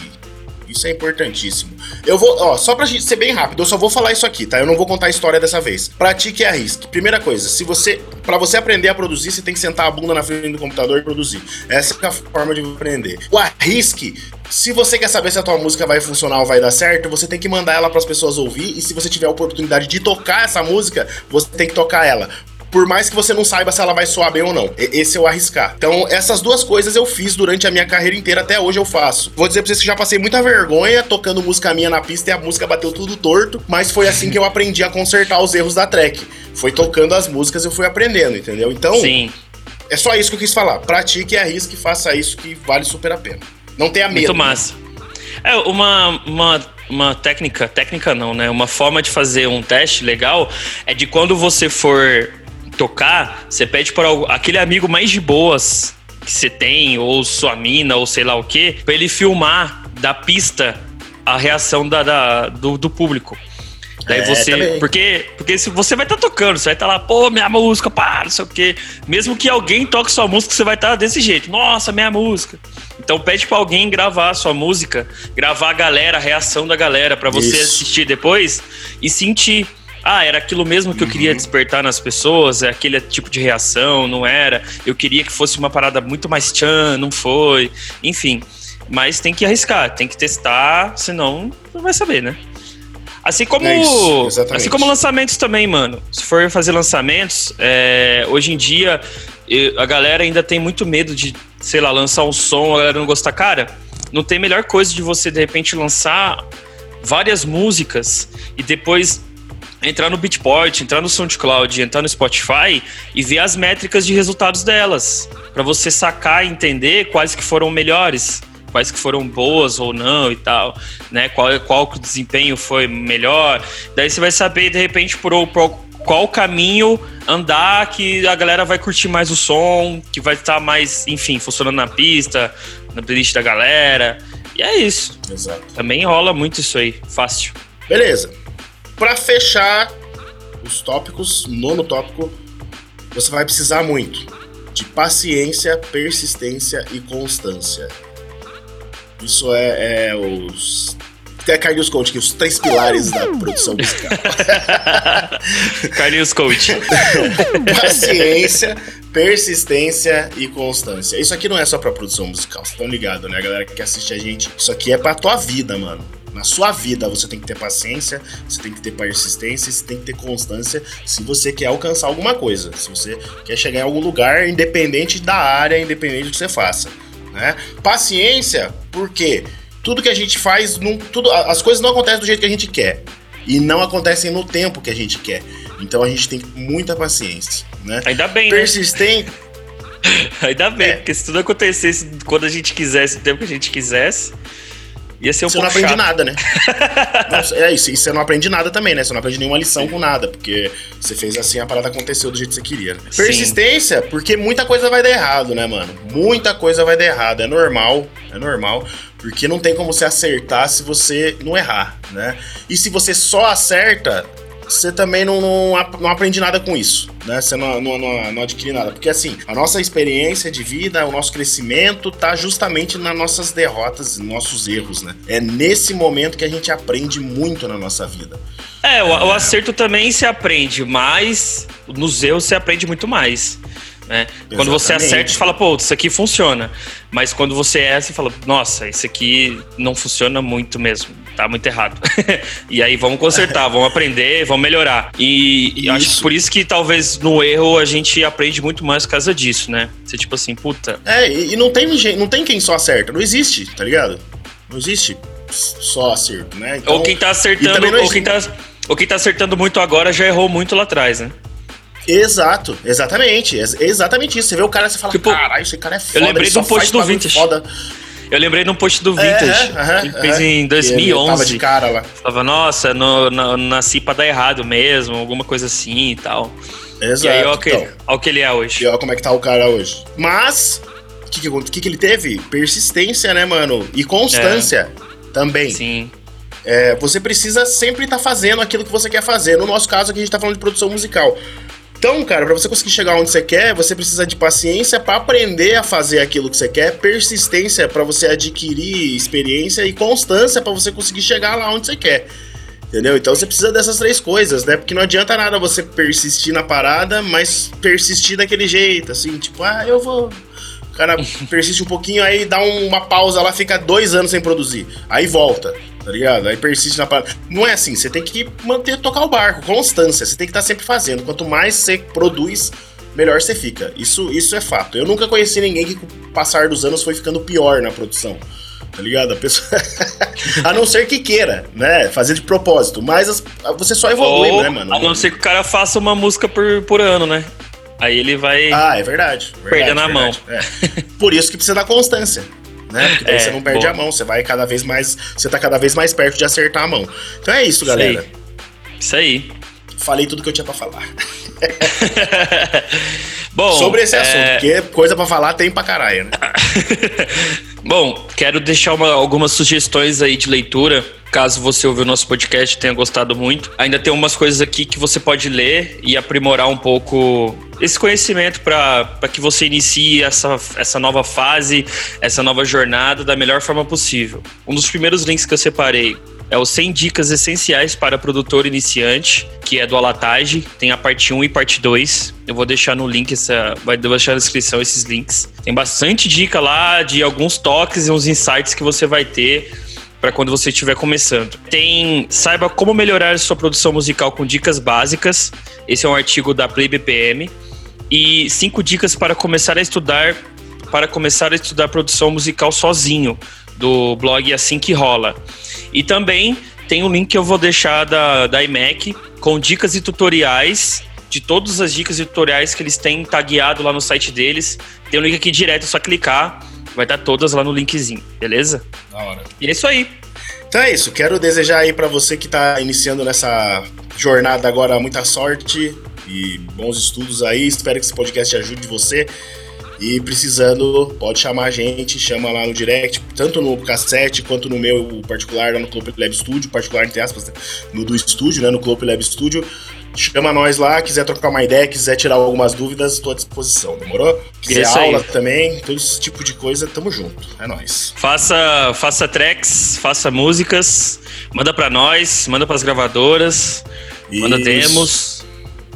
Isso é importantíssimo. Eu vou, ó, só pra gente ser bem rápido, eu só vou falar isso aqui, tá? Eu não vou contar a história dessa vez. Pratique e arrisque. Primeira coisa, se você, para você aprender a produzir, você tem que sentar a bunda na frente do computador e produzir. Essa é a forma de aprender. O arrisque, se você quer saber se a tua música vai funcionar ou vai dar certo, você tem que mandar ela para as pessoas ouvir e se você tiver a oportunidade de tocar essa música, você tem que tocar ela por mais que você não saiba se ela vai soar bem ou não. Esse é o arriscar. Então, essas duas coisas eu fiz durante a minha carreira inteira, até hoje eu faço. Vou dizer pra vocês que já passei muita vergonha tocando música minha na pista e a música bateu tudo torto, mas foi assim que eu aprendi a consertar os erros da track. Foi tocando as músicas eu fui aprendendo, entendeu? Então, Sim, é só isso que eu quis falar. Pratique e arrisque, faça isso que vale super a pena. Não tenha medo. muito massa. É, uma, uma, uma técnica, técnica não, né? Uma forma de fazer um teste legal é de quando você for tocar, você pede para aquele amigo mais de boas que você tem, ou sua mina, ou sei lá o quê, pra ele filmar da pista a reação da, da- do, do público. Daí É, você. também. Porque, porque se você vai estar tocando, você vai estar lá, pô, minha música, pá, não sei o quê. Mesmo que alguém toque sua música, você vai estar desse jeito. Nossa, minha música. Então pede pra alguém gravar a sua música, gravar a galera, a reação da galera, pra você Isso. assistir depois e sentir. Ah, era aquilo mesmo que eu Uhum. queria despertar nas pessoas, é aquele tipo de reação, não era. Eu queria que fosse uma parada muito mais tchan, não foi. Enfim. Mas tem que arriscar, tem que testar, senão não vai saber, né? Assim como, É isso, assim como lançamentos também, mano. Se for fazer lançamentos, é, hoje em dia eu- a galera ainda tem muito medo de, sei lá, lançar um som, a galera não gostar. Cara, não tem melhor coisa de você de repente lançar várias músicas e depois entrar no Beatport, entrar no SoundCloud, entrar no Spotify e ver as métricas de resultados delas, Pra você sacar e entender quais que foram melhores, quais que foram boas ou não e tal, né? Qual qual que o desempenho foi melhor. Daí você vai saber de repente por, por qual caminho andar que a galera vai curtir mais o som, que vai estar mais, enfim, funcionando na pista, na playlist da galera. E é isso. Exato. Também rola muito isso aí, fácil. Beleza. Pra fechar os tópicos, nono tópico, você vai precisar muito de paciência, persistência e constância. Isso é, é os é Carlinhos Coach, aqui, os três pilares da produção musical. *laughs* Carlinhos Coach. *laughs* Paciência, persistência e constância. Isso aqui não é só pra produção musical, vocês estão ligados, né? A galera que assiste a gente. Isso aqui é pra tua vida, mano. Na sua vida você tem que ter paciência, você tem que ter persistência, você tem que ter constância se você quer alcançar alguma coisa. Se você quer chegar em algum lugar, independente da área, independente do que você faça. Né? Paciência, porque tudo que a gente faz, não, tudo, as coisas não acontecem do jeito que a gente quer. E não acontecem no tempo que a gente quer. Então a gente tem muita paciência. Né? Ainda bem, Persistente. né? *laughs* Ainda bem, É. porque se tudo acontecesse quando a gente quisesse, no tempo que a gente quisesse, ia ser um você não pouco aprende chato. nada, né? *laughs* Não, é isso, e você não aprende nada também, né? Você não aprende nenhuma lição com nada, porque você fez assim, a parada aconteceu do jeito que você queria. né? Persistência, porque muita coisa vai dar errado, né, mano? Muita coisa vai dar errado, é normal, é normal, porque não tem como você acertar se você não errar, né? E se você só acerta, você também não, não, não aprende nada com isso, né? Você não, não, não, não adquire nada. Porque assim, a nossa experiência de vida, o nosso crescimento tá justamente nas nossas derrotas, nos nossos erros, né? É nesse momento que a gente aprende muito na nossa vida. É, o, o acerto também se aprende, mas nos erros você aprende muito mais. Né? Quando você acerta, você fala, pô, isso aqui funciona. Mas quando você erra, você fala, nossa, isso aqui não funciona muito mesmo. Tá muito errado. *laughs* e aí vamos consertar, vamos aprender, vamos melhorar. E, e eu acho que por isso que talvez no erro a gente aprende muito mais por causa disso, né? Você tipo assim, puta, É, e, não tem não tem quem só acerta, não existe, tá ligado? Não existe só acerto, né? Então, ou quem tá acertando, ou quem tá, ou quem tá acertando muito agora já errou muito lá atrás, né? Exato, exatamente. ex- exatamente isso. Você vê o cara e você fala, Tipo, caralho, esse cara é foda. lembrei ele só do post do Vintage. Foda. Eu lembrei num post do É, Vintage, aham, que ele fez em Que ele Tava 2011. de cara lá. Falava, nossa, no, na- nasci pra dar errado mesmo, alguma coisa assim e tal. Exato. e aí, olha o que, então. que ele é hoje. E olha como é que tá o cara hoje. Mas, o que, que, que, ele teve? Persistência, né, mano? E constância também. Sim. É, você precisa sempre estar fazendo aquilo que você quer fazer. No nosso caso, aqui a gente tá falando de produção musical. Então, cara, pra você conseguir chegar onde você quer, você precisa de paciência pra aprender a fazer aquilo que você quer, persistência pra você adquirir experiência e constância pra você conseguir chegar lá onde você quer. Entendeu? Então você precisa dessas três coisas, né? Porque não adianta nada você persistir na parada, mas persistir daquele jeito, assim, tipo, ah, eu vou. O cara *laughs* persiste um pouquinho, aí dá um- uma pausa lá, fica dois anos sem produzir. Aí volta, tá ligado? Aí persiste na parada. Não é assim, você tem que manter, tocar o barco, constância, você tem que estar sempre fazendo. Quanto mais você produz, melhor você fica. Isso, isso é fato. Eu nunca conheci ninguém que, com o passar dos anos, foi ficando pior na produção. Tá ligado? A pessoa. *laughs* a não ser que queira, né? Fazer de propósito. Mas as- você só evolui, Ou, né, mano? a não ser que o cara faça uma música por, por ano, né? Aí ele vai. Ah, é verdade. verdade Perdendo a mão. verdade. É. Por isso que precisa da constância. Né? Porque daí É, você não perde boa. a mão, você vai cada vez mais. Você tá cada vez mais perto de acertar a mão. Então é isso, Isso aí. galera. Isso aí. Falei tudo que eu tinha pra falar. *laughs* Bom, Sobre esse é, assunto, porque coisa pra falar tem pra caralho, né? *laughs* Bom, quero deixar uma- algumas sugestões aí de leitura. Caso você ouviu o nosso podcast e tenha gostado muito. Ainda tem umas coisas aqui que você pode ler e aprimorar um pouco esse conhecimento para que você inicie essa, essa nova fase, essa nova jornada da melhor forma possível. Um dos primeiros links que eu separei é o 100 dicas essenciais para produtor iniciante, que é do Alatage. Tem a parte 1 e parte 2. Eu vou deixar no link essa, vai deixar na descrição esses links. Tem bastante dica lá de alguns toques e uns insights que você vai ter para quando você estiver começando. Tem saiba como melhorar sua produção musical com dicas básicas. Esse é um artigo da Play BPM e cinco dicas para começar a estudar para começar a estudar produção musical sozinho do blog Assim que Rola. E também tem um link que eu vou deixar da, da iMac com dicas e tutoriais de todas as dicas e tutoriais que eles têm tagueado lá no site deles. Tem um link aqui direto, é só clicar, vai estar todas lá no linkzinho, beleza? Da hora. E é isso aí. Então é isso, quero desejar aí pra você que tá iniciando nessa jornada agora muita sorte e bons estudos aí. Espero que esse podcast ajude você. E precisando, pode chamar a gente, chama lá no direct, tanto no cassete quanto no meu particular, lá no Clube Lab Studio, particular entre aspas, né? no do estúdio, né? No Clube Lab Studio. Chama nós lá, quiser trocar uma ideia, quiser tirar algumas dúvidas, estou à disposição, demorou? Quiser Isso aula aí. também, todo esse tipo de coisa, tamo junto. É nóis. Faça, faça tracks, faça músicas, manda pra nós, manda pras gravadoras, manda Isso. demos.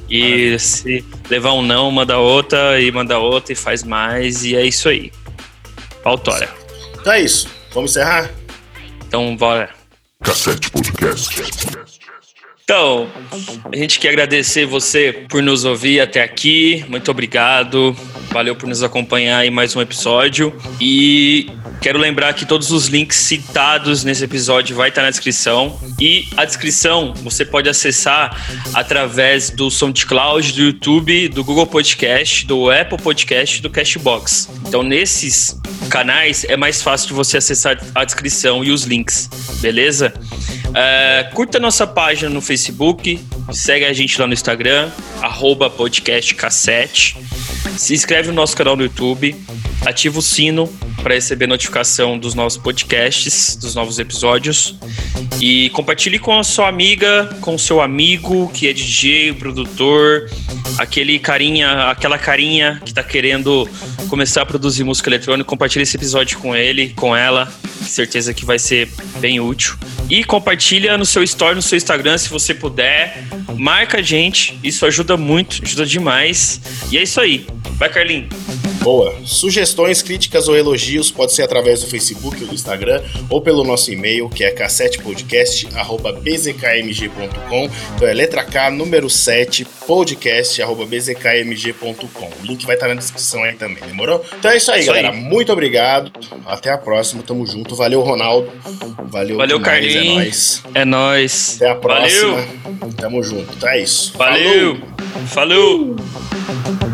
E se levar um não, manda outra, e manda outra, e faz mais, e é isso aí. Pautora. Então é isso. Vamos encerrar? Então, bora. Cassete Podcast. Então, a gente quer agradecer você por nos ouvir até aqui. Muito obrigado. Valeu por nos acompanhar em mais um episódio. E quero lembrar que todos os links citados nesse episódio vai estar na descrição. E a descrição você pode acessar através do SoundCloud, do YouTube, do Google Podcast, do Apple Podcast do Cashbox. Então, nesses canais é mais fácil de você acessar a descrição e os links, beleza? É, curta nossa página no Facebook, segue a gente lá no Instagram, arroba podcastcassete. Se inscreve no nosso canal no YouTube, ativa o sino para receber notificação dos novos podcasts, dos novos episódios. E compartilhe com a sua amiga, com o seu amigo que é DJ, produtor, aquele carinha, aquela carinha que tá querendo começar a produzir música eletrônica. Compartilhe esse episódio com ele, com ela. Certeza que vai ser bem útil. E compartilha no seu story, no seu Instagram, se você puder. Marca a gente, isso ajuda muito, ajuda demais. E é isso aí. Vai, Carlinhos. Boa. Sugestões, críticas ou elogios pode ser através do Facebook ou do Instagram ou pelo nosso e-mail, que é cassetepodcast.bzkmg.com. Então é letra K, número 7, podcast.bzkmg.com. O link vai estar na descrição aí também, demorou? Então é isso aí, Isso aí. galera. Muito obrigado. Até a próxima. Tamo junto. Valeu, Ronaldo. Valeu, Valeu, É Carlinhos. nóis. É nóis. Até a próxima. Valeu. Tamo junto. Então é isso. Valeu. Falou. Falou.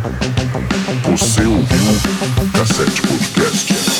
Cassete Podcast.